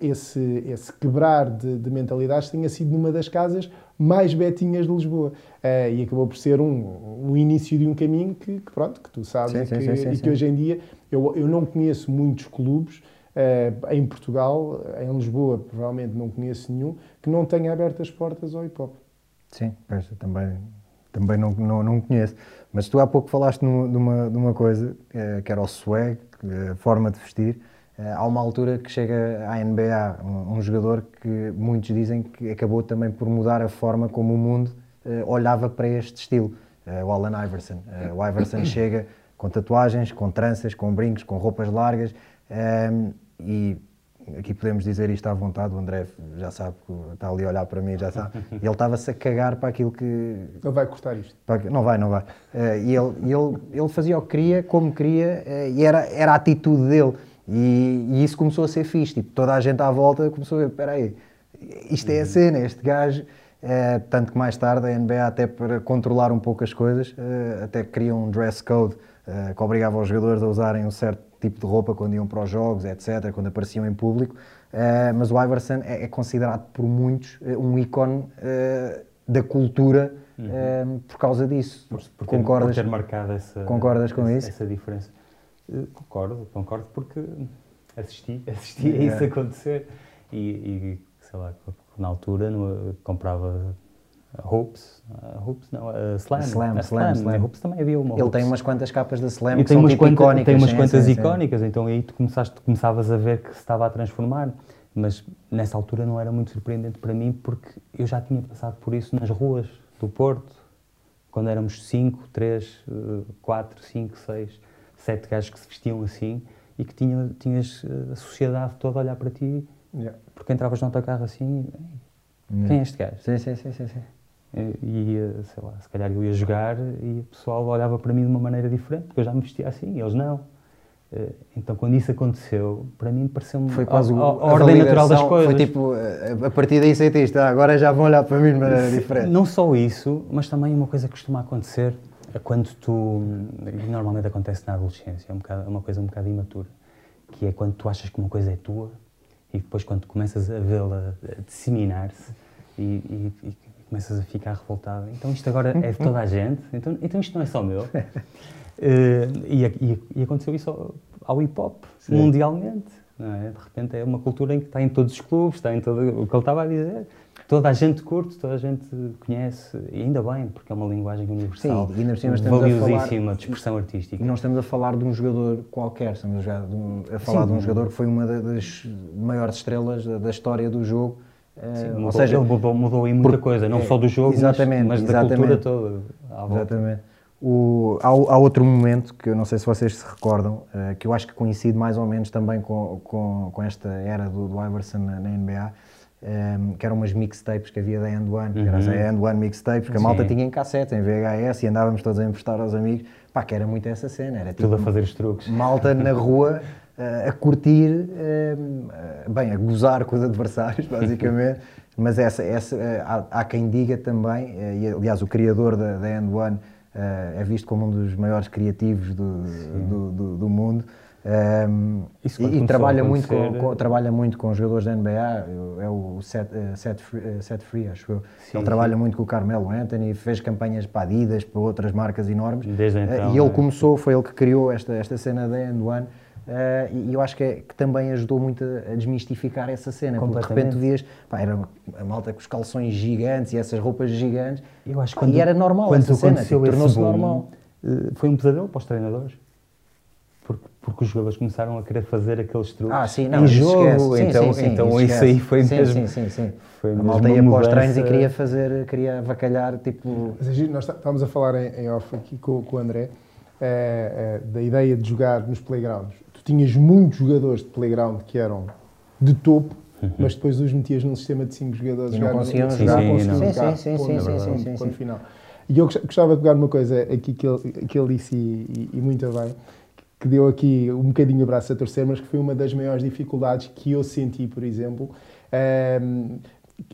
esse, esse quebrar de, de, mentalidades tinha sido numa das casas mais betinhas de Lisboa. Uh, e acabou por ser um, um início de um caminho que, que pronto, que tu sabes sim, que, sim, sim, e que hoje em dia eu, eu não conheço muitos clubes uh, em Portugal, em Lisboa provavelmente não conheço nenhum, que não tenha aberto as portas ao hip-hop. Sim, pois, também, também não, não, não conheço. Mas tu há pouco falaste de uma, de uma coisa, eh, que era o swag, a forma de vestir. Eh, há uma altura que chega à NBA um, um, jogador que muitos dizem que acabou também por mudar a forma como o mundo uh, olhava para este estilo, uh, o Allen Iverson. Uh, o Iverson *coughs* chega com tatuagens, com tranças, com brincos, com roupas largas um, e aqui podemos dizer isto à vontade, o André já sabe, está ali a olhar para mim, já sabe, e *laughs* ele estava-se a cagar para aquilo que... Ele vai cortar isto? Não vai, não vai. e ele, ele, ele fazia o que queria, como queria, e era, era a atitude dele. E, e, isso começou a ser fixe. Tipo, toda a gente à volta começou a ver: espera aí, isto é a uhum. cena, este gajo. É, tanto que mais tarde a NBA, até para controlar um pouco as coisas, é, até cria um dress code é, que obrigava os jogadores a usarem um certo tipo de roupa quando iam para os jogos, etc., quando apareciam em público. mas o Iverson é, é, considerado por muitos um ícone da cultura uhum. por causa disso. Por, por ter, concordas, ter marcado essa, concordas com essa, isso? essa diferença. Concordo, concordo porque assisti, *laughs* assisti a isso acontecer e, e, sei lá, na altura no, comprava Hoops, uh, Hoops não, a Slam, a Slam, a Slam, Slam. Hoops também havia uma Ele Hoops. tem umas quantas capas da Slam e que são tipo icónicas. Tem umas quantas sim, icónicas, sim. então aí tu começaste, começavas a ver que se estava a transformar, mas nessa altura não era muito surpreendente para mim porque eu já tinha passado por isso nas ruas do Porto, quando éramos 5, 3, 4, 5, 6 sete gajos que se vestiam assim e que tinha, tinhas eh, a sociedade toda a olhar para ti, yeah. porque entravas no autocarro assim, quem é este gajo? Sim, sim, sim, sim. sim. E, sei lá, se calhar eu ia jogar e o pessoal olhava para mim de uma maneira diferente, porque eu já me vestia assim, e eles não. Eh, então, quando isso aconteceu, para mim pareceu-me foi quase a, a, a ordem natural das coisas. Foi tipo, eh, a partir daí sentiste, ah, agora já vão olhar para mim de maneira diferente. Não só isso, mas também uma coisa que costuma acontecer quando tu. Normalmente acontece na adolescência, é, um bocado, é uma coisa um bocado imatura, que é quando tu achas que uma coisa é tua e depois quando começas a vê-la disseminar-se e, e, e, começas a ficar revoltado. Então isto agora é de toda a gente, então, então isto não é só meu. uh, *laughs* e, e, aconteceu isso ao, ao hip hop, mundialmente. É? De repente é uma cultura em que está em todos os clubes, está em todo o que ele estava a dizer toda a gente curte, toda a gente conhece, e ainda bem, porque é uma linguagem universal, Sim, e ainda estamos valiosíssima de expressão artística. E não estamos a falar de um jogador qualquer, estamos a, a falar Sim, de um jogador que foi uma das maiores estrelas da, da história do jogo. Sim, uh, mudou, ou seja, ele mudou, mudou aí muita coisa, não é, só do jogo, exatamente, mas, mas da cultura toda. Exatamente. O, há, há, outro momento que eu não sei se vocês se recordam, uh, que eu acho que coincide mais ou menos também com, com, com esta era do, do Iverson na, na NBA, um, que eram umas mixtapes que havia da End One, uhum. que era as End One mixtapes, que a malta tinha em cassete, em VHS, e andávamos todos a emprestar aos amigos. Pá, que era muito essa cena. Era tipo, Tudo a fazer os truques. Malta na *laughs* rua uh, a curtir, uh, bem, a gozar com os adversários, *laughs* basicamente. Mas essa, essa, uh, há, há, quem diga também, e aliás o criador da, da End One é visto como um dos maiores criativos do, do, do, do mundo. Um, e, e trabalha, muito com, com, trabalha muito com jogadores da NBA, é o Set, uh, set, free, uh, set Free, acho eu. Sim, ele trabalha sim. muito com o Carmelo Anthony, fez campanhas para Adidas, para outras marcas enormes. Desde então, e ele é. começou, foi ele que criou esta, esta cena da End One. Uh, e eu acho que, é, que, também ajudou muito a, desmistificar essa cena, porque de repente vias, pá, era a malta com os calções gigantes e essas roupas gigantes, eu acho pá, quando, e era normal quando essa cena, tipo, tornou-se normal. foi um pesadelo para os treinadores porque, os jogadores começaram a querer fazer aqueles truques ah, sim, não, em jogo. Sim, então, sim, sim, então isso, isso aí foi sim, mesmo. Sim, sim, sim. Foi a malta ia para os treinos e queria fazer, queria avacalhar, tipo. Mas, nós estávamos a falar em, em off aqui com, com o André é, é, da ideia de jogar nos playgrounds. Tu tinhas muitos jogadores de playground que eram de topo, uhum. mas depois os metias num sistema de 5 jogadores e não conseguiam jogar, sim, sim, jogar, sim, sim, sim, sim, sim, final. E eu gostava de pegar uma coisa aqui que ele, que ele disse e, e, e muito bem, que deu aqui um bocadinho o braço a torcer, mas que foi uma das maiores dificuldades que eu senti, por exemplo, um,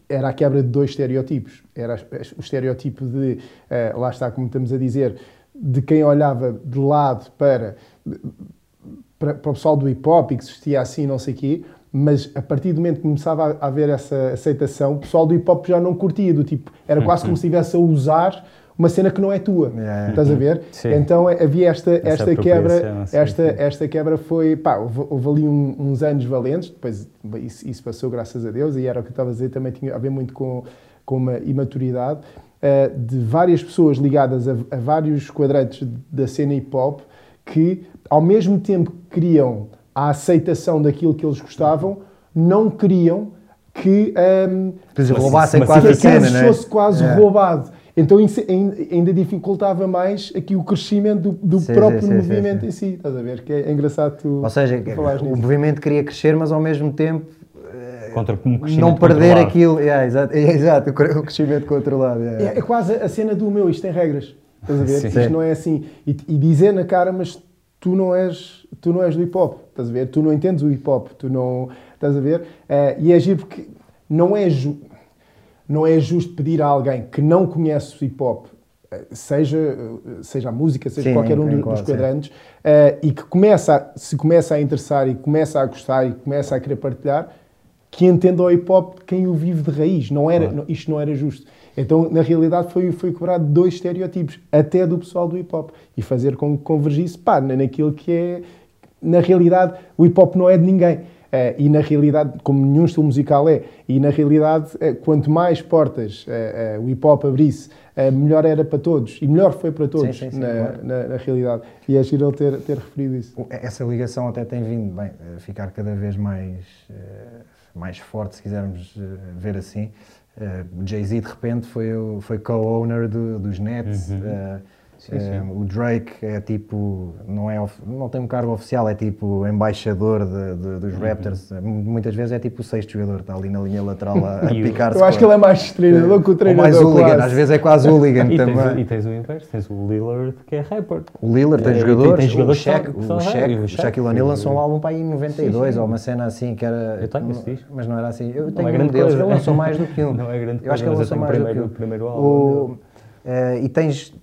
era a quebra de dois estereotipos. Era o estereotipo de, uh, lá está, como estamos a dizer, de quem olhava de lado para, para, para o pessoal do hip hop e que se vestia assim, não sei o quê, mas a partir do momento que começava a haver essa aceitação, o pessoal do hip hop já não curtia, do tipo, era quase como se estivesse a usar uma cena que não é tua. Yeah. Estás a ver? Sim. Então é, havia esta, esta quebra. Sim, esta, sim. esta quebra foi. Pá, houve, houve ali um, uns anos valentes, depois isso, isso, passou, graças a Deus, e era o que eu estava a dizer, também tinha a ver muito com, com uma imaturidade. uh, de várias pessoas ligadas a, a, vários quadrantes da cena hip hop que, ao mesmo tempo que queriam a aceitação daquilo que eles gostavam, não queriam que, um, ehm, roubassem quase a cena, né? fosse quase é. roubado. Então ainda dificultava mais aqui o crescimento do, do sim, próprio sim, movimento sim, em si, estás a ver? Que é, engraçado tu Ou seja, o movimento queria crescer, mas ao mesmo tempo eh, Contra, um não perder aquilo. Yeah, exato, é, *laughs* exato, o crescimento controlado. Yeah, yeah. É, é, quase a cena do meu, isto tem regras. Estás a ver? Isto não é assim. E, e, dizer na cara, mas tu não és, tu não és do hip hop, estás a ver? Tu não entendes o hip hop, tu não. Estás a ver? Uh, e é giro porque não é. Ju não é justo pedir a alguém que não conhece o hip hop, eh, seja, eh, seja a música, seja sim, qualquer um dos, dos quadrantes, uh, e que começa a, se começa a interessar e começa a gostar e começa a querer partilhar, que entenda o hip hop quem o vive de raiz. Não era, não, isto não era justo. Então, na realidade, foi, foi quebrado dois estereotipos, até do pessoal do hip hop, e fazer com que convergisse pá, naquilo que é. Na realidade, o hip hop não é de ninguém. Uh, e na realidade, como nenhum estilo musical é, e na realidade, uh, quanto mais portas uh, o hip hop abrisse, melhor era para todos. E melhor foi para todos, sim, sim, sim, na, claro. na, na, realidade. E é giro ele ter, ter referido isso. Essa ligação até tem vindo bem, a ficar cada vez mais, mais forte, se quisermos ver assim. Jay-Z, de repente, foi, foi co-owner do, dos Nets. Uhum Sim, sim. Eh, o Drake é tipo, não, é, não tem um cargo oficial, é tipo embaixador de, de, dos uhum. Raptors. Muitas vezes é tipo o sexto jogador, está ali na linha lateral a, a *laughs* picar-se. Eu acho que ele é mais treinador que o treinador. Ou mais hooligan, às vezes é quase *laughs* hooligan e também. Tens, e tens o inverso, tens o Lillard que é rapper. O Lillard tem é, jogadores, tem, jogadores o Shaq, o, o, Shaq, o Shaquille O'Neal lançou um álbum para aí em 92 sim, ou uma cena assim que era. Eu tenho esse Mas não era assim. Eu tenho é um deles, ele lançou mais do que *laughs* um. Não é grande Eu acho que ele lançou mais do que um. Primeiro álbum. Uh, e tens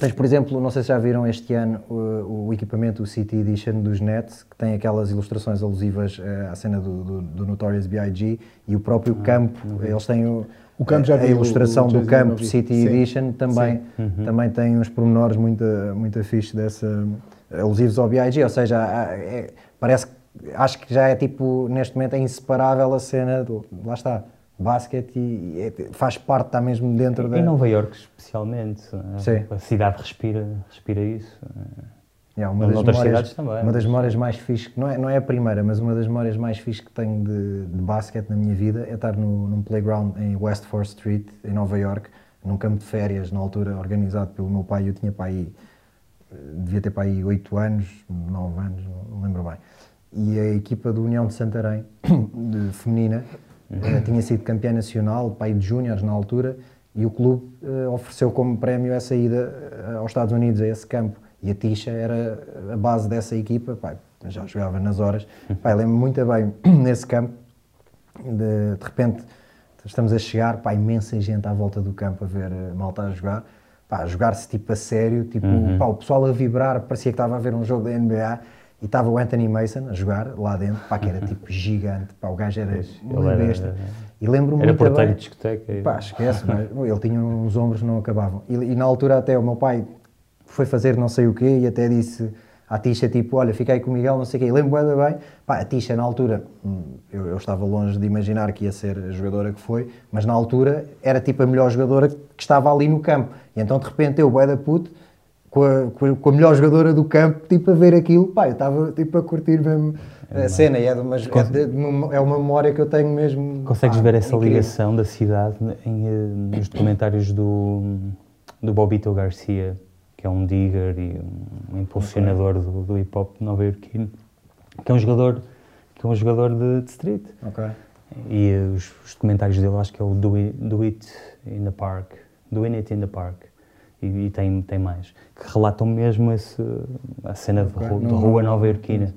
Tens, por exemplo, não sei se já viram este ano o, o, equipamento, o City Edition dos Nets, que tem aquelas ilustrações alusivas uh, à cena do, do, do, Notorious B.I.G. e o próprio ah, campo, eles têm o, o campo já a, a ilustração o, do campo City Sim. Edition também, uhum. também tem uns pormenores muito, muito fixe dessa, alusivos ao B.I.G., ou seja, é, parece que, acho que já é tipo, neste momento é inseparável a cena, do, lá está, basquete e, é, faz parte, está mesmo dentro em da... Em Nova Iorque especialmente, Sim. a cidade respira, respira isso. É, uma, das memórias, também, uma das memórias mais fixes, não é, não é a primeira, mas uma das memórias mais fixes que tenho de, de basquete na minha vida é estar no, num playground em West 4th Street, em Nova York, num campo de férias, na altura organizado pelo meu pai, eu tinha pai, devia ter pai 8 anos, 9 anos, não lembro bem. E a equipa do União de Santarém, *coughs* de feminina, Uhum. tinha sido campeã nacional, pai de júniores na altura, e o clube uh, ofereceu como prémio essa ida uh, aos Estados Unidos, a esse campo. E a Tisha era a base dessa equipa, pai, já jogava nas horas. Pai, lembro-me muito bem *clears throat* nesse campo, de, de, repente estamos a chegar, pá, imensa gente à volta do campo a ver a malta a jogar. Pá, a jogar-se tipo a sério, tipo, uhum. pá, o pessoal a vibrar, parecia que estava a ver um jogo da NBA e estava o Anthony Mason a jogar lá dentro, pá, que era tipo *laughs* gigante, pá, o gajo era uma besta. E lembro-me muito Era porteiro de discoteca. Pá, esquece, mas ele tinha uns ombros que não acabavam. E, e, na altura até o meu pai foi fazer não sei o quê e até disse à Tisha, tipo, olha, fiquei com o Miguel, não sei o quê. E lembro-me bem, pá, a Tisha na altura, hum, eu, eu, estava longe de imaginar que ia ser a jogadora que foi, mas na altura era tipo a melhor jogadora que estava ali no campo. E então de repente eu, bué da puto, com a, com a, melhor jogadora do campo, tipo, a ver aquilo, pá, eu estava tipo a curtir mesmo é a cena, e é, uma, é, é, uma memória que eu tenho mesmo. Consegues ver essa incrível. ligação da cidade em, eh, nos documentários do, do Bobito Garcia, que é um digger e um impulsionador okay. do, do hip hop nova-iorquino, que é um jogador, que é um jogador de, de street. Ok. E uh, os, os documentários dele acho que é o Do It, Do It in the Park, Doing It in the Park e, e, tem, tem mais, que relatam mesmo esse, a cena de, rua, de rua nova-iorquina.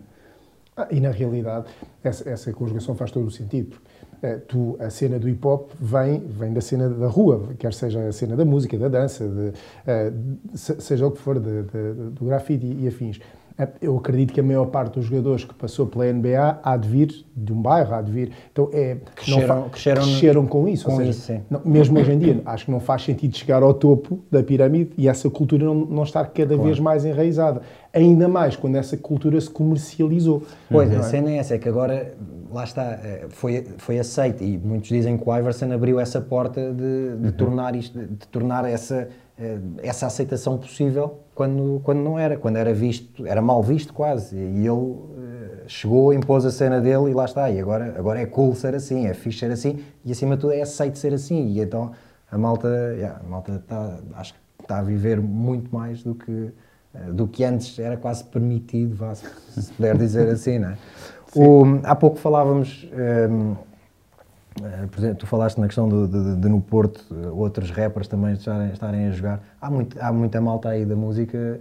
Ah, e na realidade, essa, essa conjugação faz todo o sentido. É, tu, a cena do hip hop vem, vem da cena da rua, quer seja a cena da música, da dança, de, uh, seja o que for, de, de, do grafite e, e afins. É, eu acredito que a maior parte dos jogadores que passou pela NBA há de vir de um bairro, há de vir. Então, é, cresceram, cresceram, cresceram com isso. Com seja, isso não, mesmo hoje em dia, acho que não faz sentido chegar ao topo da pirâmide e essa cultura não, não estar cada claro. vez mais enraizada. Ainda mais quando essa cultura se comercializou. Pois, é? a cena é essa, é que agora, lá está, eh, foi, foi aceito e muitos dizem que o Iverson abriu essa porta de, de uhum. tornar isto, de tornar essa eh, essa aceitação possível quando, quando não era, quando era visto, era mal visto quase. E ele eh, chegou, impôs a cena dele e lá está. E agora, agora é cool ser assim, é fixe ser assim e acima de tudo é aceito ser assim. E então a malta, yeah, a malta está, acho que está a viver muito mais do que, eh, do que antes era quase permitido, se puder dizer assim, não é? O, há pouco falávamos. Um, eh, por exemplo, tu falaste na questão de, de, de, no Porto eh, outros rappers também estarem, estarem a jogar. Há, muito, há muita malta aí da música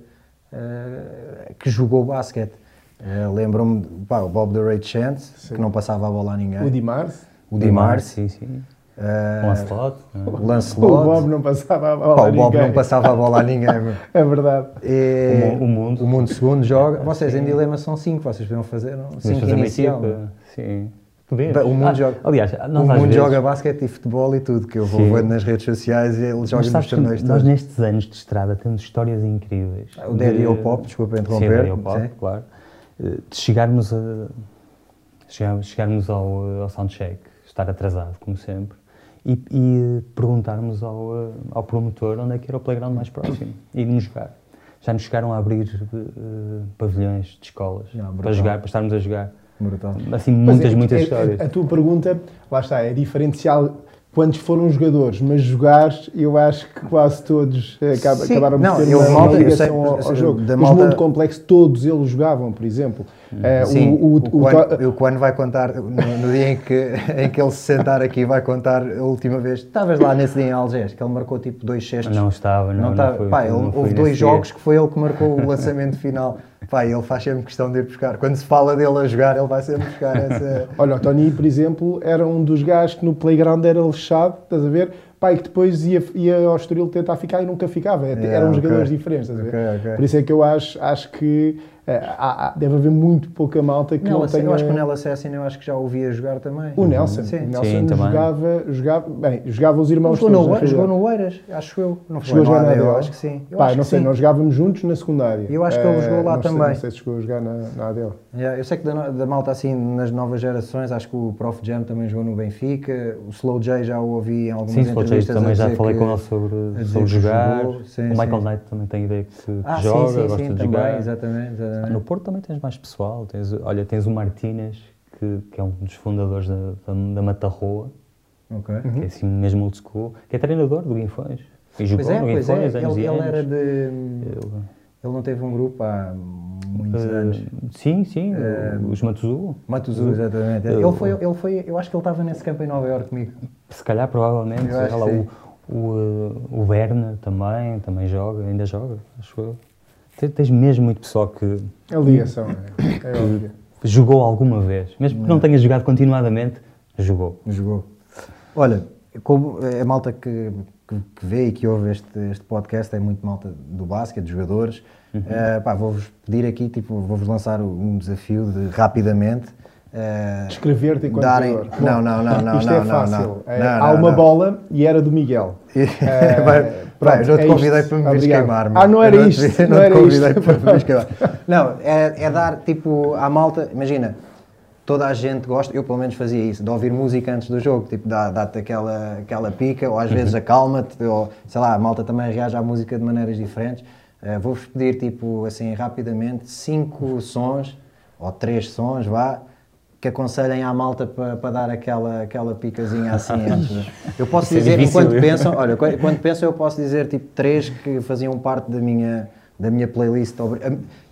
uh, que jogou basquete. Uh, Lembro-me o Bob the Ray Chance, que não passava a bola a ninguém. O Dimars. O Dimars, sim, sim. Uh, Lancelot. O Lancelot. O Bob não passava a bola Pá, a ninguém. O Bob não passava a bola a ninguém. *laughs* é verdade. E, o, mundo. O mundo segundo joga. Vocês em dilema são cinco, vocês podiam fazer cinco inicial. Sim. O mundo, ah, joga, aliás, o mundo vezes... joga basquete e futebol e tudo, que eu vou ver nas redes sociais e ele joga nos torneios Nós nestes anos de estrada temos histórias incríveis. O Daddy de... Pop, desculpa interromper. Sim, o Pop, sim. claro. De chegarmos, a, chegarmos, chegarmos ao, ao soundcheck, estar atrasado, como sempre, e, e perguntarmos ao, ao promotor onde é que era o playground mais próximo e irmos jogar. Já nos chegaram a abrir uh, pavilhões de escolas para jogar, para estarmos a jogar. Brutal. Assim, muitas, é, muitas é, histórias. A, a, tua pergunta, lá está, é diferencial quantos foram jogadores, mas jogar, eu acho que quase todos eh, acab Sim, acabaram não, por ter uma, malta, ligação sei, ao, ao, jogo. Da Os malta... Mundo Complexo, todos eles jogavam, por exemplo. Uh, Sim, o, o, o, o, Quan vai contar, no, no, dia em que, em que ele se sentar aqui, vai contar a última vez. Estavas lá nesse dia em Algés, que ele marcou tipo dois cestos. Não estava, não, não, estava. Foi, Pá, ele, houve dois jogos dia. que foi ele que marcou o lançamento final. Pá, ele faz sempre questão de ir buscar. Quando se fala dele a jogar, ele vai sempre buscar *laughs* essa. Olha, o Tony, por exemplo, era um dos gajos que no playground era lixado, estás a ver? Pá, e que depois ia, ia ao Estoril tentar ficar e nunca ficava. Yeah, eram okay. jogadores diferentes, estás a ver? Okay, okay. Por isso é que eu acho, acho que é, há, há, deve haver muito pouca malta que Nelson, não tenha... Eu acho que o Nelson Assassin eu acho que já ouvia jogar também. O Nelson, Sim. o Nelson Sim, jogava, jogava, bem, jogava os irmãos jogou todos. No, jogou no Oeiras, acho eu. Não foi jogou nada, eu acho que sim. Eu Pá, não sei, sim. nós jogávamos juntos na secundária. Eu acho que ele jogou lá não também. Sei, não sei se chegou a jogar na, na ADL. Yeah, eu sei que da, da, malta assim, nas novas gerações, acho que o Prof Jam também jogou no Benfica, o Slow J já o ouvi em algumas sim, entrevistas. Sim, também já falei com ele sobre, sobre jogar. o Michael Knight também tem ideia que ah, joga, gosta de jogar. Exatamente, exatamente. No Porto também tens mais pessoal. Tens, olha, tens o Martínez, que, que é um dos fundadores da, da, da Matarroa, okay. que é assim mesmo old school, que é treinador do Guinfões. E jogou pois é, no Guinfões é. anos ele, e ele anos. era de... Ele, ele não teve um grupo há muitos uh, anos. Sim, sim, uh, os Matuzu. Matuzu, exatamente. Uh, ele foi, ele foi, eu acho que ele estava nesse campo em Nova Iorque comigo. Se calhar, provavelmente. Lá, o, o, o Werner também, também joga, ainda joga, acho eu. Tens mesmo muito pessoal que. A ligação, é, é óbvio. Jogou alguma vez, mesmo que não tenha jogado continuadamente, jogou. Jogou. Olha, como a malta que, que, que, vê e que ouve este, este podcast é muito malta do basquete, de jogadores. Uhum. Uh, vou-vos pedir aqui, tipo, vou-vos lançar um desafio de rapidamente. Uh, Escrever-te enquanto darem... Não, não, não, não. Isto não, é fácil. Não, não. É, não, há uma bola e era do Miguel. uh, Pronto, já te é convidei para me queimar. Ah, não era não isto. Não, não te convidei isto. para me queimar. *laughs* Não, é, é, dar tipo à malta, imagina, toda a gente gosta, eu pelo menos fazia isso, de ouvir música antes do jogo, tipo, dá-te dá aquela, aquela pica, ou às vezes acalma-te, ou sei lá, a malta também reage à música de maneiras diferentes. Uh, Vou-vos pedir, tipo, assim, rapidamente, cinco sons, ou três sons, vá, que aconselhem à malta para pa dar aquela, aquela picazinha assim *laughs* antes. Eu posso Isso dizer, é enquanto pensam, olha, quando *laughs* pensam eu posso dizer tipo três que faziam parte da minha, da minha playlist.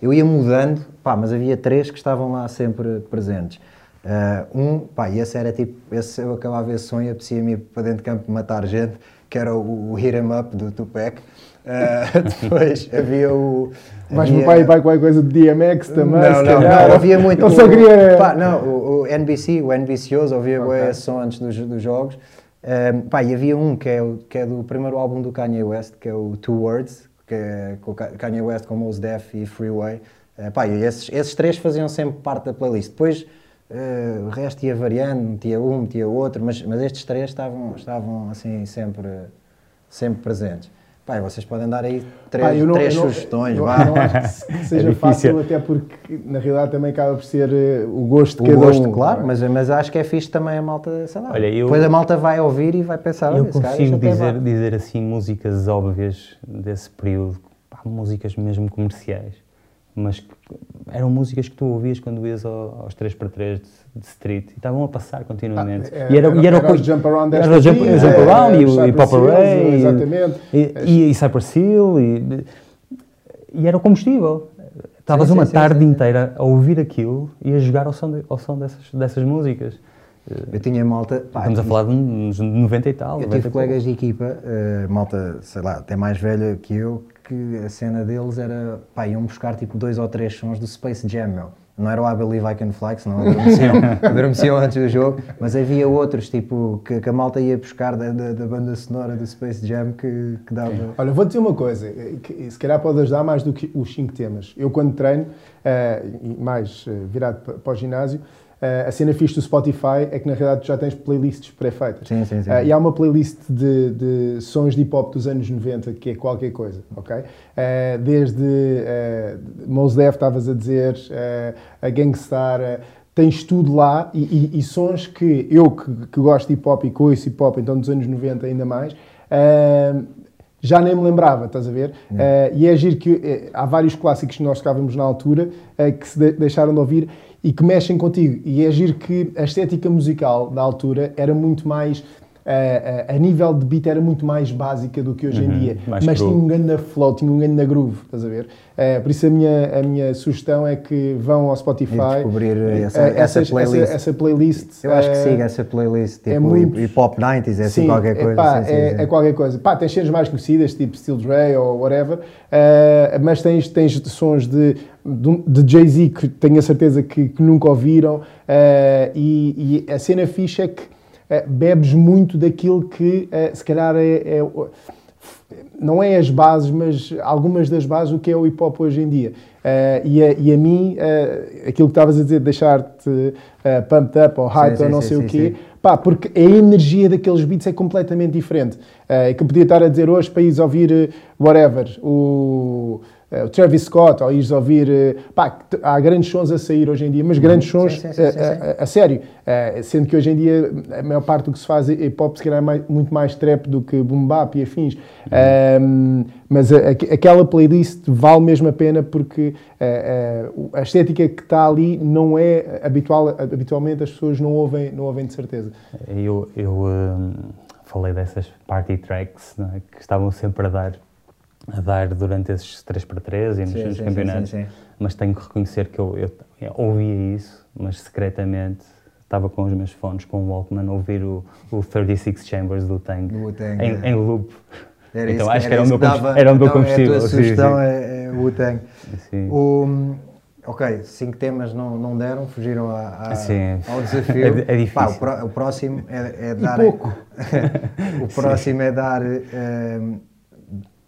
Eu ia mudando, pá, mas havia três que estavam lá sempre presentes. Uh, um, pá, e esse era tipo, esse eu acabava esse sonho, apetecia-me para dentro de campo matar gente, que era o, o Hit 'em Up do Tupac. Uh, *laughs* depois havia o. Mas havia... meu pai vai com a coisa de DMX também. Não, não, não, havia muito. Eu só queria. Pá, não, o, o, NBC, o NBCoso, ouvia okay. som antes dos, dos jogos. Um, pá, e havia um que é, que é do primeiro álbum do Kanye West, que é o Two Words, que é com Kanye West com Mos Def e Freeway. Uh, pá, e esses, esses três faziam sempre parte da playlist. Depois uh, o resto ia variando, metia um, metia outro, mas, mas estes três estavam, estavam assim sempre, sempre presentes. Pai, vocês podem dar aí três, não, três não, sugestões. Eu, eu, não acho que *laughs* seja é fácil, até porque na realidade também acaba por ser uh, o gosto de o cada gosto, um. Claro, mas, mas acho que é fixe também a malta, sei lá. Olha, eu, depois a malta vai ouvir e vai pensar. Eu consigo dizer, dizer assim músicas óbvias desse período, pá, músicas mesmo comerciais mas eram músicas que tu ouvias quando ias aos 3x3 de, de street e estavam a passar continuamente. Ah, é, e era, era, e era, era o Jump Around era o Jump, é, jump Around é, e, e Pop Array exatamente. e, e, e Cypress Hill e, e era o combustível. Estavas uma sim, tarde sim, sim. inteira a ouvir aquilo e a jogar ao som, de, ao som dessas, dessas músicas. Eu tinha malta. Pá, Estamos a falar de uns 90 e tal. Eu tive colegas de equipa, uh, malta, sei lá, até mais velha que eu, que a cena deles era. pá, iam buscar tipo dois ou três sons do Space Jam, meu. Não era o I Believe I Can Fly, que senão adormeciam, *laughs* adormeciam antes do jogo, mas havia outros, tipo, que, que a malta ia buscar da, da, da, banda sonora do Space Jam que, que dava. Olha, vou dizer uma coisa, que se calhar pode ajudar mais do que os cinco temas. Eu, quando treino, uh, mais uh, virado para o ginásio, a cena fixe do Spotify é que na realidade tu já tens playlists pré-feitas. Sim, sim, sim. Uh, e há uma playlist de, de, sons de hip hop dos anos 90 que é qualquer coisa, ok? Uh, desde uh, Mos Def, estavas a dizer, a Gangstar, tens tudo lá e, e, e, sons que eu que, que gosto de hip hop e conheço hip hop, então dos anos 90 ainda mais, já nem me lembrava, estás a ver? Uh, e é giro que uh, há vários clássicos que nós tocávamos na altura uh, que se de deixaram de ouvir e que mexem contigo. E é giro que a estética musical da altura era muito mais. Uh, uh, a nível de beat era muito mais básica do que hoje uhum, em dia, mas cru. tinha um grande flow, tinha um grande groove, estás a ver? Uh, por isso a minha, a minha sugestão é que vão ao Spotify e descobrir essa, essa, playlist. Essa, essa, playlist. Eu acho que siga essa playlist, tipo é muito, hip hop 90s, é assim qualquer coisa. Pá, sim, é, é, qualquer coisa. Pá, tens cenas mais conhecidas, tipo Steel Dre ou whatever, mas tens, tens sons de de Jay-Z que tenho a certeza que, que nunca ouviram uh, e, e, a cena ficha é que uh, bebes muito daquilo que uh, se calhar é, é, não é as bases, mas algumas das bases do que é o hip hop hoje em dia. E a, e, a, mim, aquilo que estavas a dizer, deixar-te pumped up ou hype sim, ou não sim, sei sim, o quê, pá, porque a energia daqueles beats é completamente diferente. Uh, que eu podia estar a dizer hoje para ir ouvir whatever, o uh, o Travis Scott, ou ires ouvir. Uh, pá, há grandes sons a sair hoje em dia, mas grandes sons sim, sim, sim, a, a, a, sério. Uh, sendo que hoje em dia a maior parte do que se faz é hip hop se calhar é mais, muito mais trap do que boom bap e afins. Uhum. mas a, aquela playlist vale mesmo a pena porque a estética que está ali não é habitual, habitualmente as pessoas não ouvem, não ouvem de certeza. Eu, eu um, falei dessas party tracks é? que estavam sempre a dar a dar durante esses 3x3 e nos, sim, nos sim, campeonatos, sim, mas tenho que reconhecer que eu, eu, eu, ouvia isso, mas secretamente estava com os meus fones, com o Walkman, a ouvir o, o 36 Chambers do Tank, em, é. em loop. Era então acho que era, o meu dava, era o meu então, combustível. É a tua sugestão é, é o Wu-Tang. O, ok, cinco temas não, não deram, fugiram a, a, ao *laughs* desafio. É, é difícil. Pá, o, pro, o, próximo é, é dar. pouco. *laughs* o próximo é dar. Um,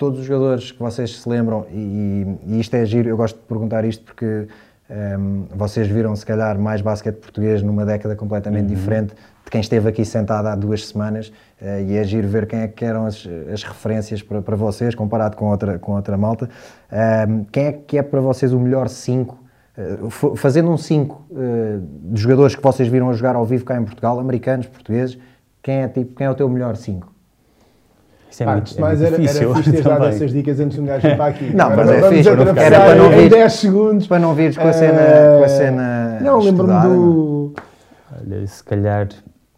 todos os jogadores que vocês se lembram, e, e, isto é giro, eu gosto de perguntar isto porque um, ehm, vocês viram se calhar mais basquete português numa década completamente uhum. diferente de quem esteve aqui sentado há duas semanas uh, e é giro ver quem é que eram as, as referências para, para vocês comparado com outra, com outra malta. Um, ehm, quem é que é para vocês o melhor 5? Uh, eh, fazendo um 5 uh, eh, de jogadores que vocês viram a jogar ao vivo cá em Portugal, americanos, portugueses, quem é, tipo, quem é o teu melhor 5? Isso é Pá, muito, é mas muito era, difícil. Era fixe ter dado *laughs* essas dicas antes de um gajo ir para aqui. Não, mas é fixe. Era para não vir, 10 segundos. Para não vires com a cena. Uh, com a cena não, lembro-me do. Olha, se calhar.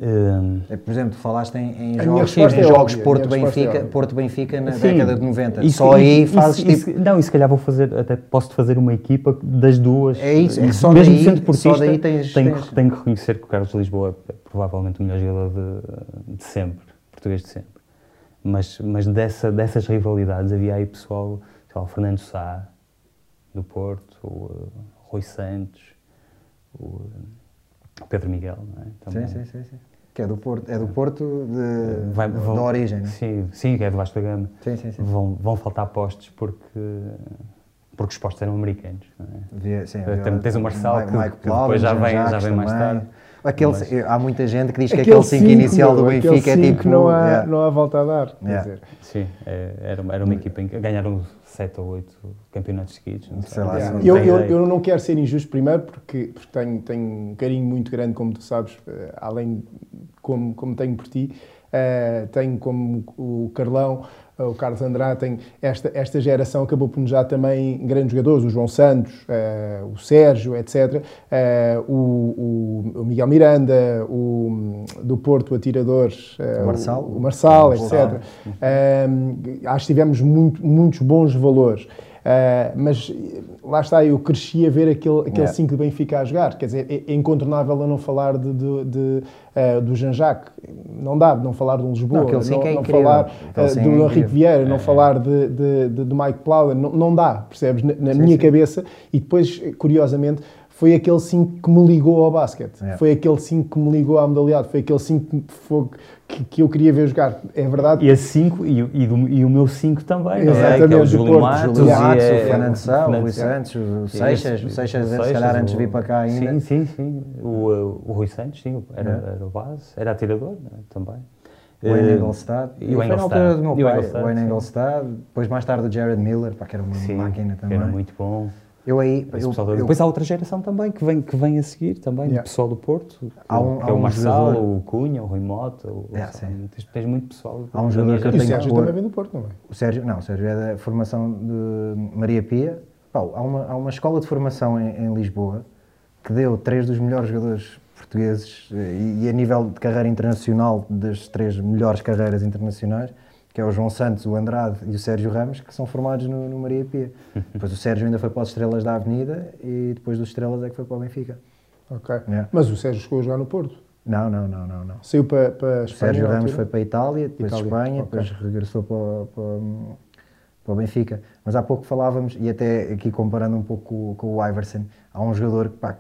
Um... É, por exemplo, tu falaste em, em jogos, em é jogos Porto-Benfica é Porto -Benfica na Sim, década de 90. Isso, só aí fazes isso, tipo... Não, e se calhar vou fazer, até posso fazer uma equipa das duas. É isso, é só Mesmo daí, sendo portista, só daí tens, tenho, tens... tenho que reconhecer que o Carlos Lisboa é provavelmente o melhor jogador de, de sempre, português de sempre. Mas, mas dessa, dessas rivalidades havia aí pessoal, sei lá, o Fernando Sá, do Porto, o Rui Santos, o, Pedro Miguel, não é? Também. Sim, sim, sim, sim. Que é do Porto, é do Porto de, Vai, vão, da origem, não é? Sim, sim, que é do Vasco da Gama. Sim, sim, sim. Vão, vão faltar postos porque porque os postos eram americanos. Não é? Havia- sim, Também tens o Marçal, que- Mike que depois já vem- já vem mais tarde. Aquele, Mas- Há muita gente que diz que aquele 5 inicial do Benfica é tipo. não há, yeah. não há volta a dar. quer Yeah. dizer. Sim, é, era, era uma equipa em que ganharam 7 ou 8 campeonatos seguidos. Não sei, Sei lá, Yeah. Eu, eu, eu não quero ser injusto, primeiro, porque, porque tenho, tenho um carinho muito grande, como tu sabes, eh, além de como, como tenho por ti, eh, tenho como o Carlão, o Carlos Andrade, esta, esta geração acabou por nos dar também grandes jogadores, o João Santos, eh, o Sérgio, etc. eh, o, o- o Miguel Miranda, o do Porto Atiradores, eh, O Marçal. o, o Marçal, O Marçal. etc. Um, acho que tivemos muito- muitos bons valores. Uh, mas eh, lá está, eu cresci a ver aquele, aquele Yeah. 5 de Benfica a jogar. Quer dizer, é, é incontornável eu não falar de, de- de, uh, do Jean-Jacques. Não dá de não falar de um Lisboa, Não, não, cinco é não incrível. falar Aquele uh, do é Henrique. Vieira, não É. falar de, de, de- do Mike Plowden. Não, não dá, percebes? Na, na Sim, minha sim. cabeça. E depois, curiosamente, foi aquele 5 que me ligou ao basquete. Foi aquele 5 que me ligou à modalidade. Foi aquele 5 que, foi- que, que eu queria ver jogar. É verdade E a 5 e, o- e, e o meu 5 também, é? Exatamente, Que é o Júlio Matos. Júlio Matos, é- o Fernando Sá, o Rui. Santos, o Seixas, o Seixas, se calhar antes de vir para cá ainda. Sim, sim, sim. O, uh, o Rui Santos, sim, era, É. era o base, era atirador né, também. O Eh, Engelstad. e E o foi na Engelstad. altura do meu o pai, Engelstad, o. Depois mais tarde o Jared Miller, pá, que era uma Sim, máquina também. era muito bom. Eu aí, eu, eu- Depois há outra geração também que vem, que vem a seguir também, Yeah. do pessoal do Porto, que, Há um- que há é o um Marçal, jogador- o Cunha, o Rui Mota, o, Yeah, o- sim. tens, tens muito pessoal. Há um jogador que eu o. Sérgio também vem do Porto, não é? O Sérgio, não, o Sérgio é da formação de Maria Pia. Pá, há, uma, há uma escola de formação em, em Lisboa que deu três dos melhores jogadores portugueses eh, e, e a nível de carreira internacional das três melhores carreiras internacionais, que é o João Santos, o Andrade e o Sérgio Ramos, que são formados no, no Maria Pia. *laughs* depois o Sérgio ainda foi para os Estrelas da Avenida e depois dos Estrelas é que foi para o Benfica. Ok. Yeah. Mas o Sérgio chegou a jogar no Porto. Não, não, não, não, não. Saiu para, para a O Espanha. Sérgio Ramos foi para a Itália, depois Itália, Espanha, ok. depois regressou para, para, para o Benfica. Mas há pouco falávamos, e até aqui comparando um pouco com, com o Iverson, há um jogador que pá,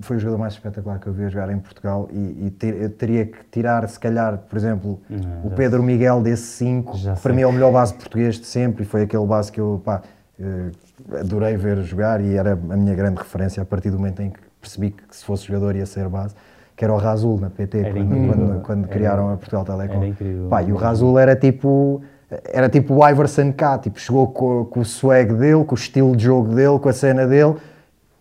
foi o jogador mais espetacular que eu vi a jogar em Portugal e, e ter- eu teria que tirar, se calhar, por exemplo, Não, o Pedro Miguel desse 5, Já que para sei. mim é o melhor base português de sempre e foi aquele base que eu pá, eh, adorei ver jogar e era a minha grande referência a partir do momento em que percebi que se fosse jogador ia ser base, que era o Razul na PT, quando, quando, quando Era- criaram a Portugal Telecom. era. Pá, e o Razul era tipo era tipo o Iverson cá, tipo, chegou com, com o swag dele, com o estilo de jogo dele, com a cena dele.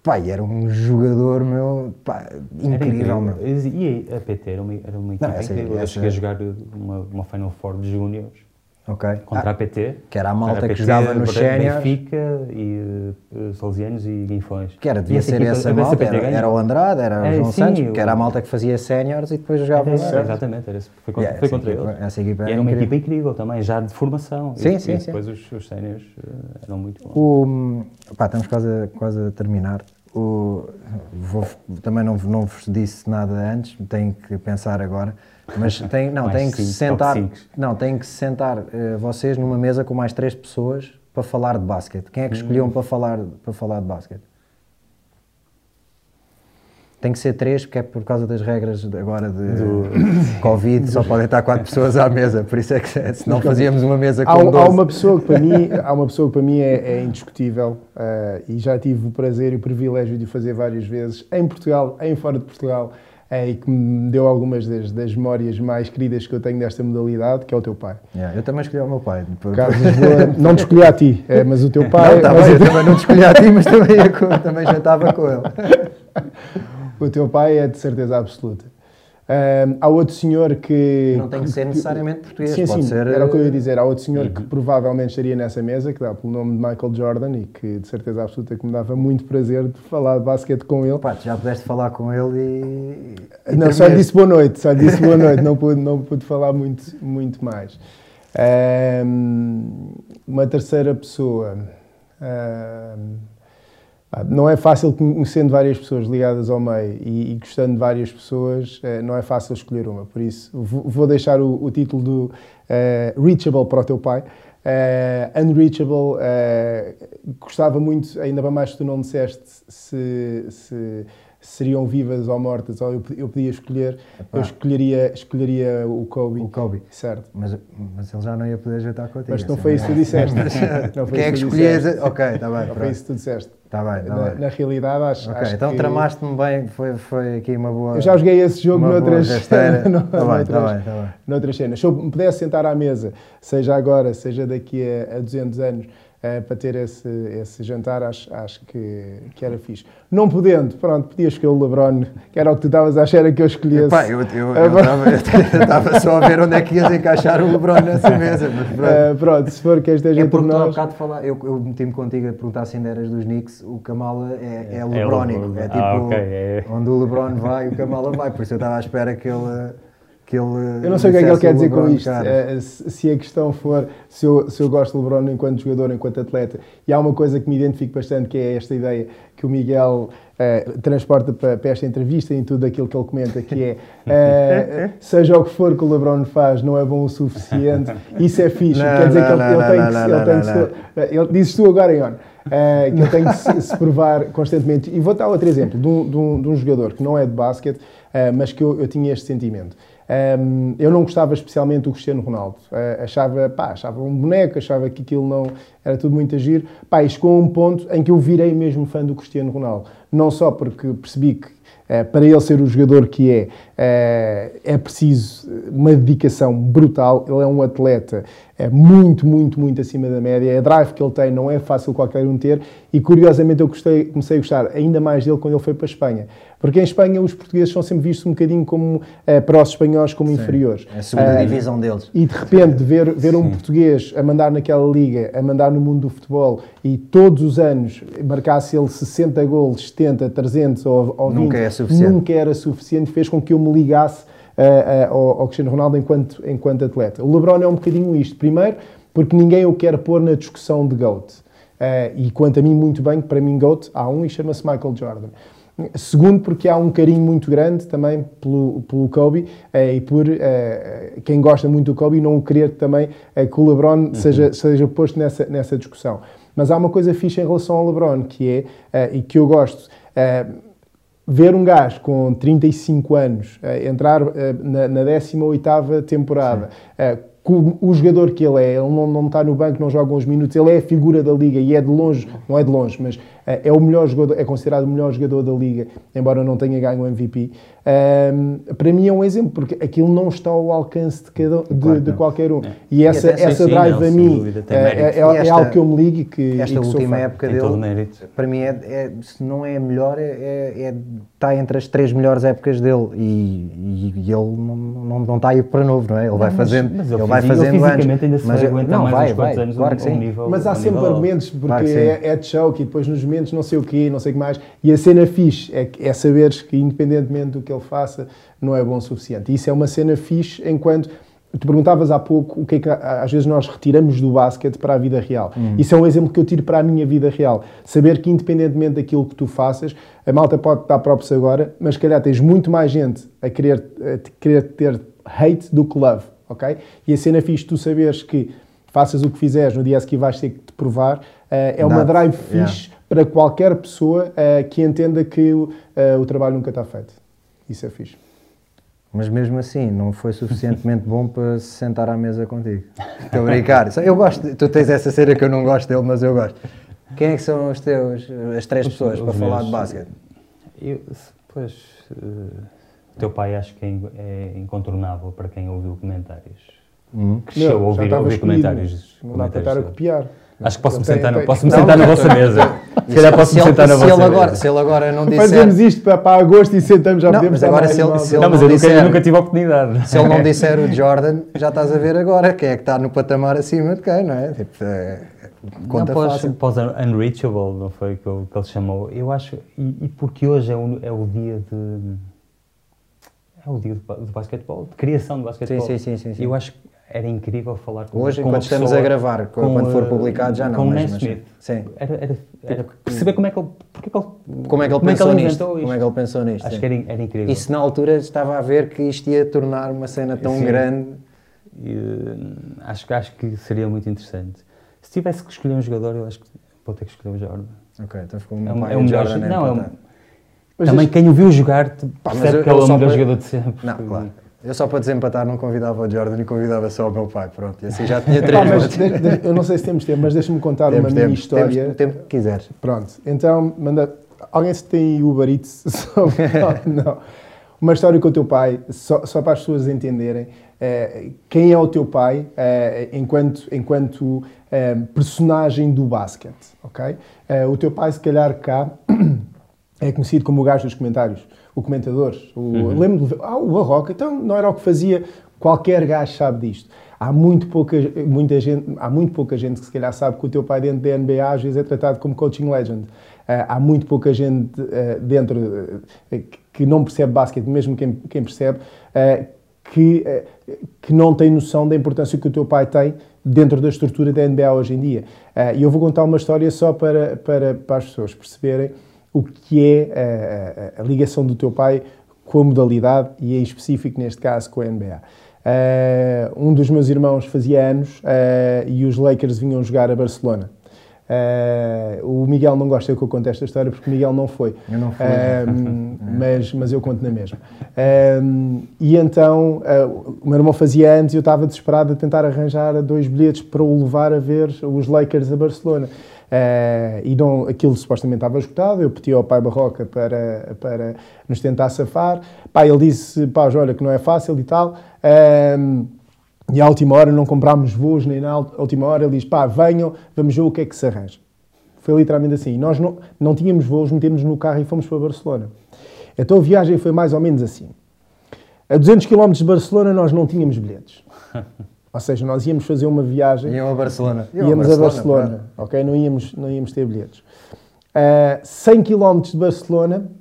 Pá, era um jogador, meu, pá, incrível, meu. E a PT era uma, era uma equipa essa- incrível. Eu essa- cheguei a jogar uma, uma Final Four de Júniors Ok. contra Ah, a PT. que era a malta Era que PT, jogava nos Bre- séniores. Benfica e uh, Salesianos e Guinfões. que era, devia ser essa malta, era, era o Andrade, era o É, João sim, Santos, o- que era a malta que fazia séniores e depois jogava Era, lá. É, exatamente, era, esse- foi contra, Yeah, foi essa contra equipa- eles. essa equipa era era uma incrível. equipa incrível também, já de formação. Sim, e, sim, e sim. depois os, os séniores uh, eram muito bons. O, pá, estamos quase a, quase a terminar. O, vou- também não, não vos disse nada antes, tenho que pensar agora. Mas tem, não, tem que se sentar, não, tem que se sentar eh, vocês numa mesa com mais três pessoas para falar de basquete. Quem é que Hum. escolhiam para falar, para falar de basquete? Tem que ser três, porque é por causa das regras agora de *coughs* Covid, só podem estar quatro pessoas à mesa, por isso é que senão fazíamos uma mesa com Há, há 12. uma pessoa que para mim, há uma pessoa que para mim é, é indiscutível eh, e já tive o prazer e o privilégio de o fazer várias vezes em Portugal, em fora de Portugal eh, e que me deu algumas das, das memórias mais queridas que eu tenho desta modalidade, que é o teu pai. Yeah, eu também escolhi o meu pai. Carlos Lisboa, não te escolhi a ti, eh, mas o teu Não, pai, tá mas bem, eu também não te escolhi a ti, mas também, com- também já estava com ele. *laughs* O teu pai é de certeza absoluta. Ahm, há outro senhor que. Não tem que ser necessariamente português, Sim, pode sim, ser, era o que eu ia dizer. Há outro senhor que provavelmente estaria nessa mesa, que dá pelo nome de Michael Jordan e que de certeza absoluta que me dava muito prazer de falar de basquete com ele. Pá, já pudeste falar com ele e. e Não, só lhe disse boa noite, só lhe disse boa *laughs* noite, não pude, não pude falar muito, muito mais. Ahm, uma terceira pessoa. pá, não é fácil, conhecendo várias pessoas ligadas ao meio e, e gostando de várias pessoas, eh, não é fácil escolher uma. Por isso, vou deixar o, o título do eh, Reachable para o teu pai. Eh, unreachable, eh, gostava muito, ainda mais que tu não disseste se, se seriam vivas ou mortas, ou eu, eu podia escolher, Epá. eu escolheria, escolheria o Kobe. O Kobe. Certo. Mas, mas ele já não ia poder jantar contigo. Mas não foi isso que tu disseste. não foi Quem é que escolhias? Ok, está bem. Não foi isso que tu disseste. Está bem, está na, bem. Na realidade, acho, Ok, acho então que... tramaste-me bem, foi, foi aqui uma boa... Eu já joguei esse jogo *laughs* *laughs* noutras, bem, está noutras, bem, está bem. noutras cenas. Se eu me pudesse sentar à mesa, seja agora, seja daqui a, a 200 anos, uh, para ter esse, esse jantar, acho, acho que, que era fixe. Não podendo, pronto, podias escolher o LeBron, que era o que tu estavas a achar que eu escolhesse. Epá, eu estava só a ver onde é que ias encaixar o LeBron nessa mesa. Mas pronto. Uh, pronto, se for que esteja é entre porque nós... há bocado falar, eu, eu meti-me contigo a perguntar se ainda eras dos Knicks, o Kamala é, é, é LeBronico. É, tipo, ah, okay, é. onde o LeBron vai, o Kamala vai, por isso eu estava à espera que ele que ele. Eu não sei o que é que ele quer dizer com isto. É, se a questão for se eu, se eu gosto do LeBron enquanto jogador, enquanto atleta, e há uma coisa que me identifico bastante, que é esta ideia que o Miguel uh, transporta para, para, esta entrevista e em tudo aquilo que ele comenta, que é uh, seja o que for que o LeBron faz, não é bom o suficiente. Isso é fixe. Não, quer dizer não, que ele, ele, tem que, ele tem que se. Ele, dizes tu agora, Ion. Uh, que ele tem que se, se, provar constantemente. E vou dar outro exemplo de um, de um, de um jogador que não é de basquete, mas que eu, eu tinha este sentimento. Um, eu não gostava especialmente do Cristiano Ronaldo. Uh, achava, pá, achava um boneco, achava que aquilo não era tudo muito agir. Pá, e chegou a um ponto em que eu virei mesmo fã do Cristiano Ronaldo. Não só porque percebi que uh, para ele ser o jogador que é, uh, é preciso uma dedicação brutal. Ele é um atleta é muito, muito, muito acima da média. A drive que ele tem não é fácil qualquer um ter. E curiosamente eu gostei, comecei a gostar ainda mais dele quando ele foi para a Espanha. Porque em Espanha os portugueses são sempre vistos um bocadinho como, eh, para os espanhóis, como Sim, inferiores. É a segunda uh, divisão deles. E de repente ver, ver um português a mandar naquela liga, a mandar no mundo do futebol e todos os anos marcasse ele 60 golos, 70, 300 ou, ou 20, nunca, é suficiente. nunca era suficiente, fez com que eu me ligasse uh, uh, ao, ao Cristiano Ronaldo enquanto, enquanto atleta. O LeBron é um bocadinho isto. Primeiro, porque ninguém o quer pôr na discussão de GOAT. Uh, e quanto a mim, muito bem, para mim, GOAT há um e chama-se Michael Jordan. Segundo, porque há um carinho muito grande também pelo, pelo Kobe eh, e por eh, quem gosta muito do Kobe não querer também eh, que o LeBron uhum. seja, seja posto nessa, nessa discussão. Mas há uma coisa fixa em relação ao LeBron, que é, e que eu gosto, ver um gajo com 35 anos entrar na, na 18ª temporada, o, jogador que ele é, ele não, não está no banco, não joga uns minutos, ele é a figura da liga e é de longe, não é de longe, mas é, é o melhor jogador, é considerado o melhor jogador da liga, embora não tenha ganho o MVP. Um, para mim é um exemplo, porque aquilo não está ao alcance de, cada, de, claro, de qualquer um. É. E essa, e essa drive a mim dúvida, é, é, é, esta, é, algo que eu me ligo e que. Esta e que última época dele, para mim, é, é, se não é a melhor, é, está entre as três melhores épocas dele. E, e, e ele não, não, não está aí para novo, não é? Ele vai fazendo, mas, mas ele vai fazendo anos. Ainda se mas vai não, vai, vai, anos claro que sim. Nível, mas há sempre argumentos, porque claro é, de choke e depois nos não sei o quê, não sei o que mais. E a cena fixe é, é saberes que, independentemente do que ele faça, não é bom o suficiente. E isso é uma cena fixe enquanto. Tu perguntavas há pouco o que é que às vezes nós retiramos do basquete para a vida real. Hum. Isso é um exemplo que eu tiro para a minha vida real. Saber que, independentemente daquilo que tu faças, a malta pode estar próprios agora, mas se calhar tens muito mais gente a querer, a querer ter hate do que love, ok? E a cena fixe, tu saberes que faças o que fizeres, no dia a seguir vais ter que te provar, uh, é uma drive fixe yeah. Para qualquer pessoa uh, que entenda que uh, o trabalho nunca está feito. Isso é fixe. Mas mesmo assim, não foi suficientemente bom para se sentar à mesa contigo. Estou a brincar. Eu gosto, tu tens essa cena que eu não gosto dele, mas eu gosto. Quem é que são os teus, as três os, pessoas os para meus, falar de basquete? Eu, pois, uh, teu pai acho que é, é incontornável para quem ouviu comentários. Hum. Cresceu a ouvir, ouvir comentários. Não dá para estar a copiar. Acho que posso-me sentar, tem, posso -me sentar na vossa mesa. *laughs* Se calhar sentar na vossa mesa. Se ele agora não disser... Fazemos isto para, para agosto e sentamos, já não, podemos agora se ele, se ele não, mas eu disser, nunca, nunca tive a oportunidade. Se ele não disser o Jordan, já estás a ver agora quem é que está no patamar acima de quem, não é? Tipo, é conta não, fácil. Pós Unreachable, não foi que, que ele chamou. Eu acho, e, e porque hoje é o, é o dia de... É o dia do, do basquetebol, de criação de basquetebol. Sim, sim, sim. sim, Eu acho que era incrível falar com Hoje, com quando estamos a gravar, com, quando for publicado, já não. Com mas, Smith. Sim. Era, era, era, perceber como é que ele, porque ele, como é que ele como pensou é que ele nisto. Como é que ele pensou nisto. Acho sim. que era, era incrível. E se na altura estava a ver que isto ia tornar uma cena tão sim. grande. E, acho, acho que seria muito interessante. Se tivesse que escolher um jogador, eu acho que vou ter que escolher o Jordan. Ok, então ficou uma é um, é um Jordan. Não, é um, Também quem o viu jogar percebe que ele é o melhor jogador de sempre. Não, claro. Eu só para desempatar não convidava o Jordan e convidava só o meu pai, pronto. E assim já tinha *laughs* três. eu não sei se temos tempo, mas deixa-me contar temos, uma mini história. Temos o tempo que quiseres. Pronto, então manda. Alguém se tem Uber Eats? *laughs* não, não. Uma história com o teu pai, só, só para as pessoas entenderem. É, quem é o teu pai é, enquanto, enquanto é, personagem do basquete, ok? o teu pai, se calhar cá, *clears throat* é conhecido como o gajo dos comentários o comentador. O, uhum. Lembro de ah, o Barroca, então não era o que fazia. Qualquer gajo sabe disto. Há muito, pouca, muita gente, há muito pouca gente que se calhar sabe que o teu pai dentro da NBA às vezes é tratado como coaching legend. Uh, há muito pouca gente uh, dentro uh, que não percebe basquete, mesmo quem, quem percebe, que, que não tem noção da importância que o teu pai tem dentro da estrutura da NBA hoje em dia. E eu vou contar uma história só para, para, para as pessoas perceberem o que é a, a, a, ligação do teu pai com a modalidade e em específico neste caso com a NBA. Uh, eh, um dos meus irmãos fazia anos uh, e os Lakers vinham jogar a Barcelona. Uh, o Miguel não gosta que eu conte esta história porque o Miguel não foi. Eu não fui. *laughs* mas, mas eu conto na mesma. e então o meu irmão fazia anos e eu estava desesperado a tentar arranjar dois bilhetes para o levar a ver os Lakers a Barcelona. Uh, e não, aquilo supostamente estava esgotado, eu pedi ao pai Barroca para, para nos tentar safar. Pá, ele disse, pá, olha que não é fácil e tal. Uh, e à última hora não comprámos voos, nem na última hora ele diz, pá, venham, vamos ver o que é que se arranja. Foi literalmente assim. Nós não, não tínhamos voos, metemos no carro e fomos para Barcelona. Então a viagem foi mais ou menos assim. A 200 km de Barcelona nós não tínhamos bilhetes. *laughs* Ou seja, nós íamos fazer uma viagem. Iam a Barcelona. íamos a Barcelona, Barcelona ok? Não íamos, não íamos ter bilhetes. Uh, 100 km de Barcelona,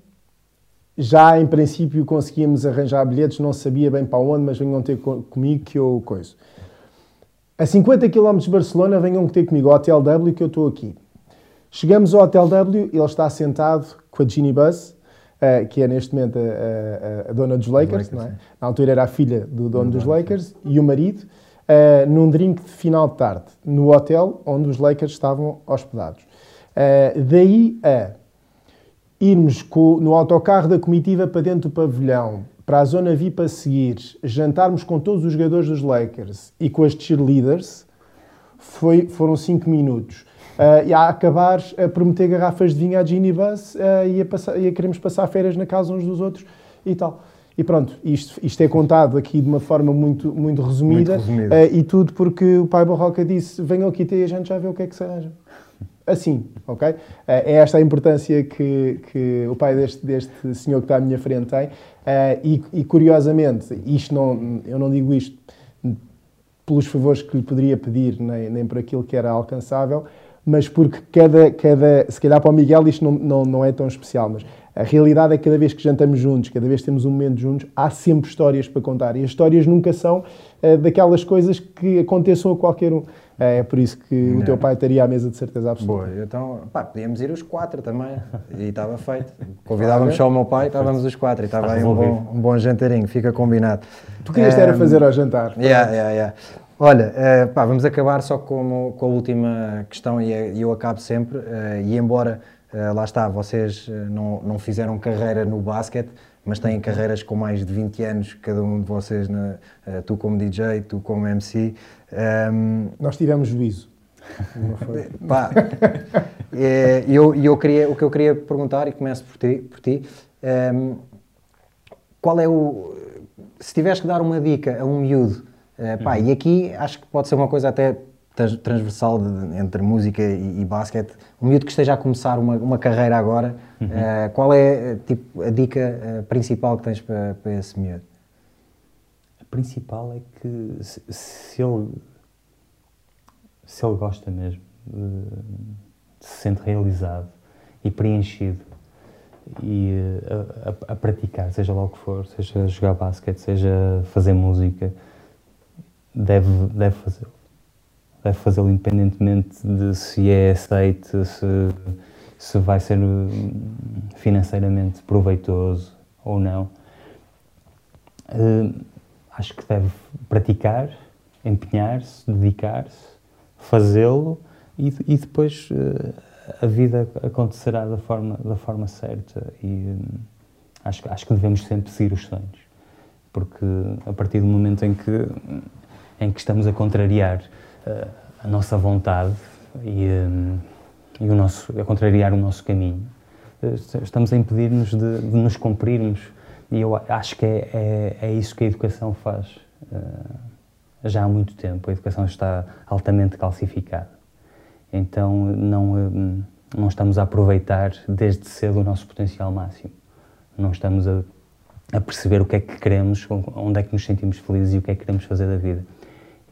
já em princípio conseguíamos arranjar bilhetes, não sabia bem para onde, mas venham ter comigo que eu coisa. A 50 km de Barcelona, venham ter comigo ao Hotel W que eu estou aqui. Chegamos ao Hotel W, ele está sentado com a Ginny Buzz, uh, que é neste momento a, a, a dona dos Lakers, Lakers é? na altura era a filha do dono dos Lakers, e o marido uh, num drink de final de tarde, no hotel onde os Lakers estavam hospedados. Uh, daí a irmos com, no autocarro da comitiva para dentro do pavilhão, para a zona VIP a seguir, jantarmos com todos os jogadores dos Lakers e com as cheerleaders, foi, foram 5 minutos. Uh, e a acabar a prometer garrafas de vinho à Ginny Bus uh, e, a passar, e a queremos passar férias na casa uns dos outros e tal. E pronto, isto, isto é contado aqui de uma forma muito, muito resumida, muito uh, e tudo porque o pai Barroca disse: venham aqui ter e a gente já vê o que é que se arranja. Assim, ok? Uh, é esta a importância que, que o pai deste, deste senhor que está à minha frente tem. Uh, e, e, curiosamente, isto não, eu não digo isto pelos favores que lhe poderia pedir, nem, nem por aquilo que era alcançável, mas porque cada, cada se calhar para o Miguel isto não, não, não é tão especial, mas a realidade é que cada vez que jantamos juntos, cada vez que temos um momento juntos, há sempre histórias para contar. E as histórias nunca são uh, daquelas coisas que aconteçam a qualquer um. É, é por isso que não. o teu pai estaria à mesa de certeza absoluta. Boa, então, pá, podíamos ir os quatro também. E estava feito. *laughs* Convidávamos só o meu pai, estávamos os quatro. E estava aí um bom, um bom jantarinho, fica combinado. Tu querias um, era fazer ao jantar. Yeah, yeah, yeah. Olha, uh, pá, vamos acabar só com, com a última questão e eu acabo sempre. Uh, e embora Uh, lá está, vocês uh, não, não fizeram carreira no basquete, mas têm carreiras com mais de 20 anos, cada um de vocês, na, uh, tu como DJ, tu como MC. Um, ehm, Nós tivemos juízo. *laughs* Pá, é, eu, eu queria, o que eu queria perguntar, e começo por ti, por ti um, ehm, qual é o. Se tivesse que dar uma dica a um miúdo, pá, uhum. e aqui acho que pode ser uma coisa até transversal de, entre música e, e basquete, um miúdo que esteja a começar uma, uma carreira agora, uhum. uh, qual é tipo, a dica uh, principal que tens para, para esse miúdo? A principal é que se, se ele se ele gosta mesmo, se sente realizado e preenchido e a, a, a, praticar, seja lá o que for, seja jogar basquete, seja fazer música, deve, deve fazê-lo deve fazê-lo independentemente de se é aceito, se, se vai ser hum, financeiramente proveitoso ou não. Uh, acho que deve praticar, empenhar-se, dedicar-se, fazê-lo e, e, depois uh, a vida acontecerá da forma, da forma certa e acho, acho que devemos sempre seguir os sonhos. Porque a partir do momento em que, em que estamos a contrariar a nossa vontade e, um, e o nosso, a contrariar o nosso caminho, uh, estamos a impedir-nos de, de, nos cumprirmos. E eu acho que é, é, é isso que a educação faz. Já há muito tempo. A educação está altamente calcificada. Então não, não estamos a aproveitar desde cedo o nosso potencial máximo. Não estamos a, a perceber o que é que queremos, onde é que nos sentimos felizes e o que é que queremos fazer da vida.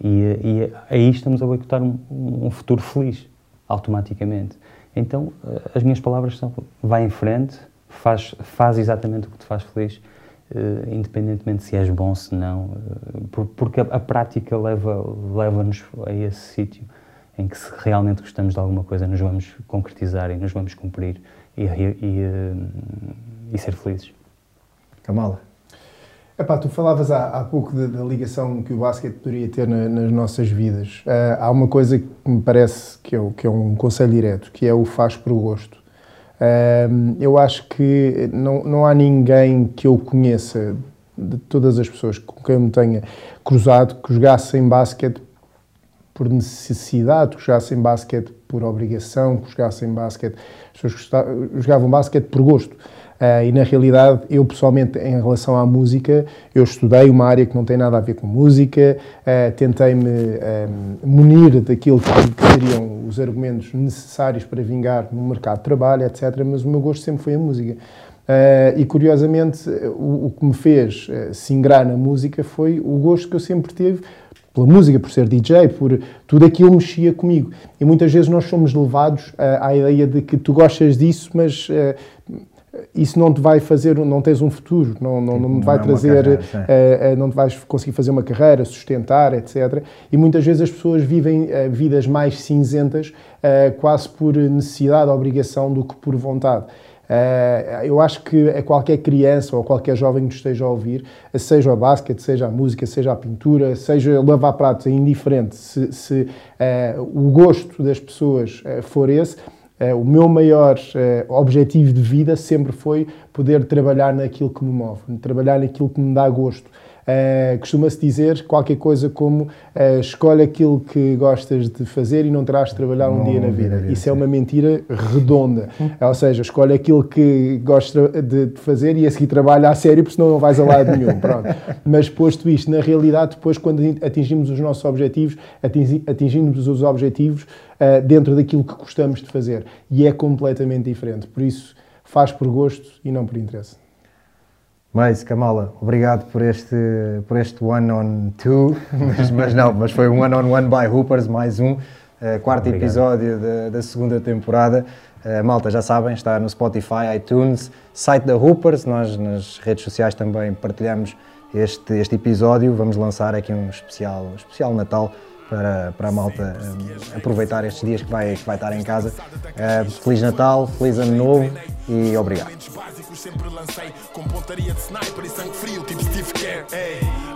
E, e aí estamos a boicotar um, um futuro feliz, automaticamente. Então, as minhas palavras são: vai em frente, faz, faz exatamente o que te faz feliz, uh, independentemente se és bom, se não, uh, porque a, a, prática leva-nos leva a esse sítio em que se realmente gostamos de alguma coisa nos vamos concretizar e nos vamos cumprir e, e, e, eh, e ser felizes. Kamala? Epá, tu falavas há, há pouco da, ligação que o basquete poderia ter na, nas nossas vidas. Uh, há uma coisa que me parece que é, que é um conselho direto, que é o faz por gosto. Uh, eu acho que não, não há ninguém que eu conheça, de todas as pessoas com quem eu me tenha cruzado, que jogasse em basquete por necessidade, que jogassem basquete por obrigação, que jogassem basquete, as pessoas jogavam basquete por gosto. Uh, e na realidade, eu pessoalmente, em relação à música, eu estudei uma área que não tem nada a ver com música, uh, tentei-me um, munir daquilo que, que, seriam os argumentos necessários para vingar no mercado de trabalho, etc. Mas o meu gosto sempre foi a música. Uh, e curiosamente, o, o, que me fez se ingrar na música foi o gosto que eu sempre tive pela música, por ser DJ, por tudo aquilo mexia comigo. E muitas vezes nós somos levados à ideia de que tu gostas disso, mas isso não te vai fazer, não tens um futuro, não, não, não te vai não é trazer, carreira, uh, não te vais conseguir fazer uma carreira, sustentar, etc. E muitas vezes as pessoas vivem vidas mais cinzentas, quase por necessidade, obrigação, do que por vontade. Uh, eu acho que é qualquer criança ou qualquer jovem que nos esteja a ouvir, seja o basquete, seja a música, seja a pintura, seja lavar pratos, é indiferente. Se, se uh, o gosto das pessoas uh, for esse, o meu maior objetivo de vida sempre foi poder trabalhar naquilo que me move, trabalhar naquilo que me dá gosto. Uh, Costuma-se dizer qualquer coisa como uh, escolhe aquilo que gostas de fazer e não terás de trabalhar um não, dia na vida. Isso sim. é uma mentira redonda. Ou seja, escolhe aquilo que gostas de, fazer e a seguir trabalha a sério, porque senão não vais a lado nenhum. *laughs* Pronto. Mas posto isto, na realidade, depois quando atingimos os nossos objetivos, atingimos os objetivos uh, dentro daquilo que gostamos de fazer. E é completamente diferente. Por isso, faz por gosto e não por interesse. Mas, Kamala, obrigado por este, por este one on two, *laughs* mas, mas não, mas foi um one on one by Hoopers, mais um, uh, quarto obrigado. episódio da, da, segunda temporada. Uh, malta, já sabem, está no Spotify, iTunes, site da Hoopers, nós nas redes sociais também partilhamos este, este episódio. Vamos lançar aqui um especial, um especial Natal para, para a malta um, aproveitar estes dias que vai, que vai estar em casa. Uh, Feliz Natal, Feliz Ano Novo e obrigado. Sempre lancei com pontaria de sniper e sangue frio, tipo Steve Kerr.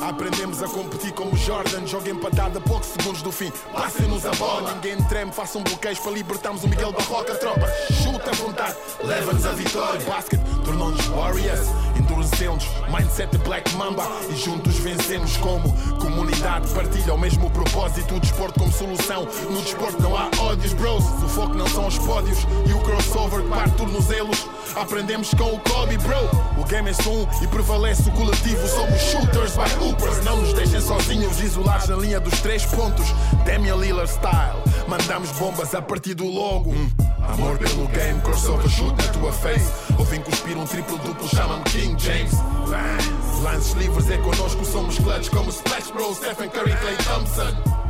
Aprendemos a competir como Jordan, joga empatada a poucos segundos do fim. Passem-nos a bola, ninguém treme, façam bloqueios para libertarmos o Miguel Barroca. Tropa, chuta à vontade, leva-nos a vitória. Basket tornou-nos Warriors, endurecemos, mindset de Black Mamba e juntos vencemos como comunidade. Partilha o mesmo propósito, o desporto como solução. No desporto não há ódios, bros. O foco não são os pódios e o crossover que parte tornozelos. Aprendemos com o Kobe, bro. O game é só um e prevalece o coletivo. Somos shooters by hoopers. Não nos deixem sozinhos, isolados na linha dos três pontos. Damian Lillard style. Mandamos bombas a partir do logo. Hum. Amor pelo game, crossover shoot na tua face. Ouvem cuspir um triplo duplo, chamam King James. Lances livres é connosco, somos clutch como Splash Bros, Stephen Curry, Clay Thompson.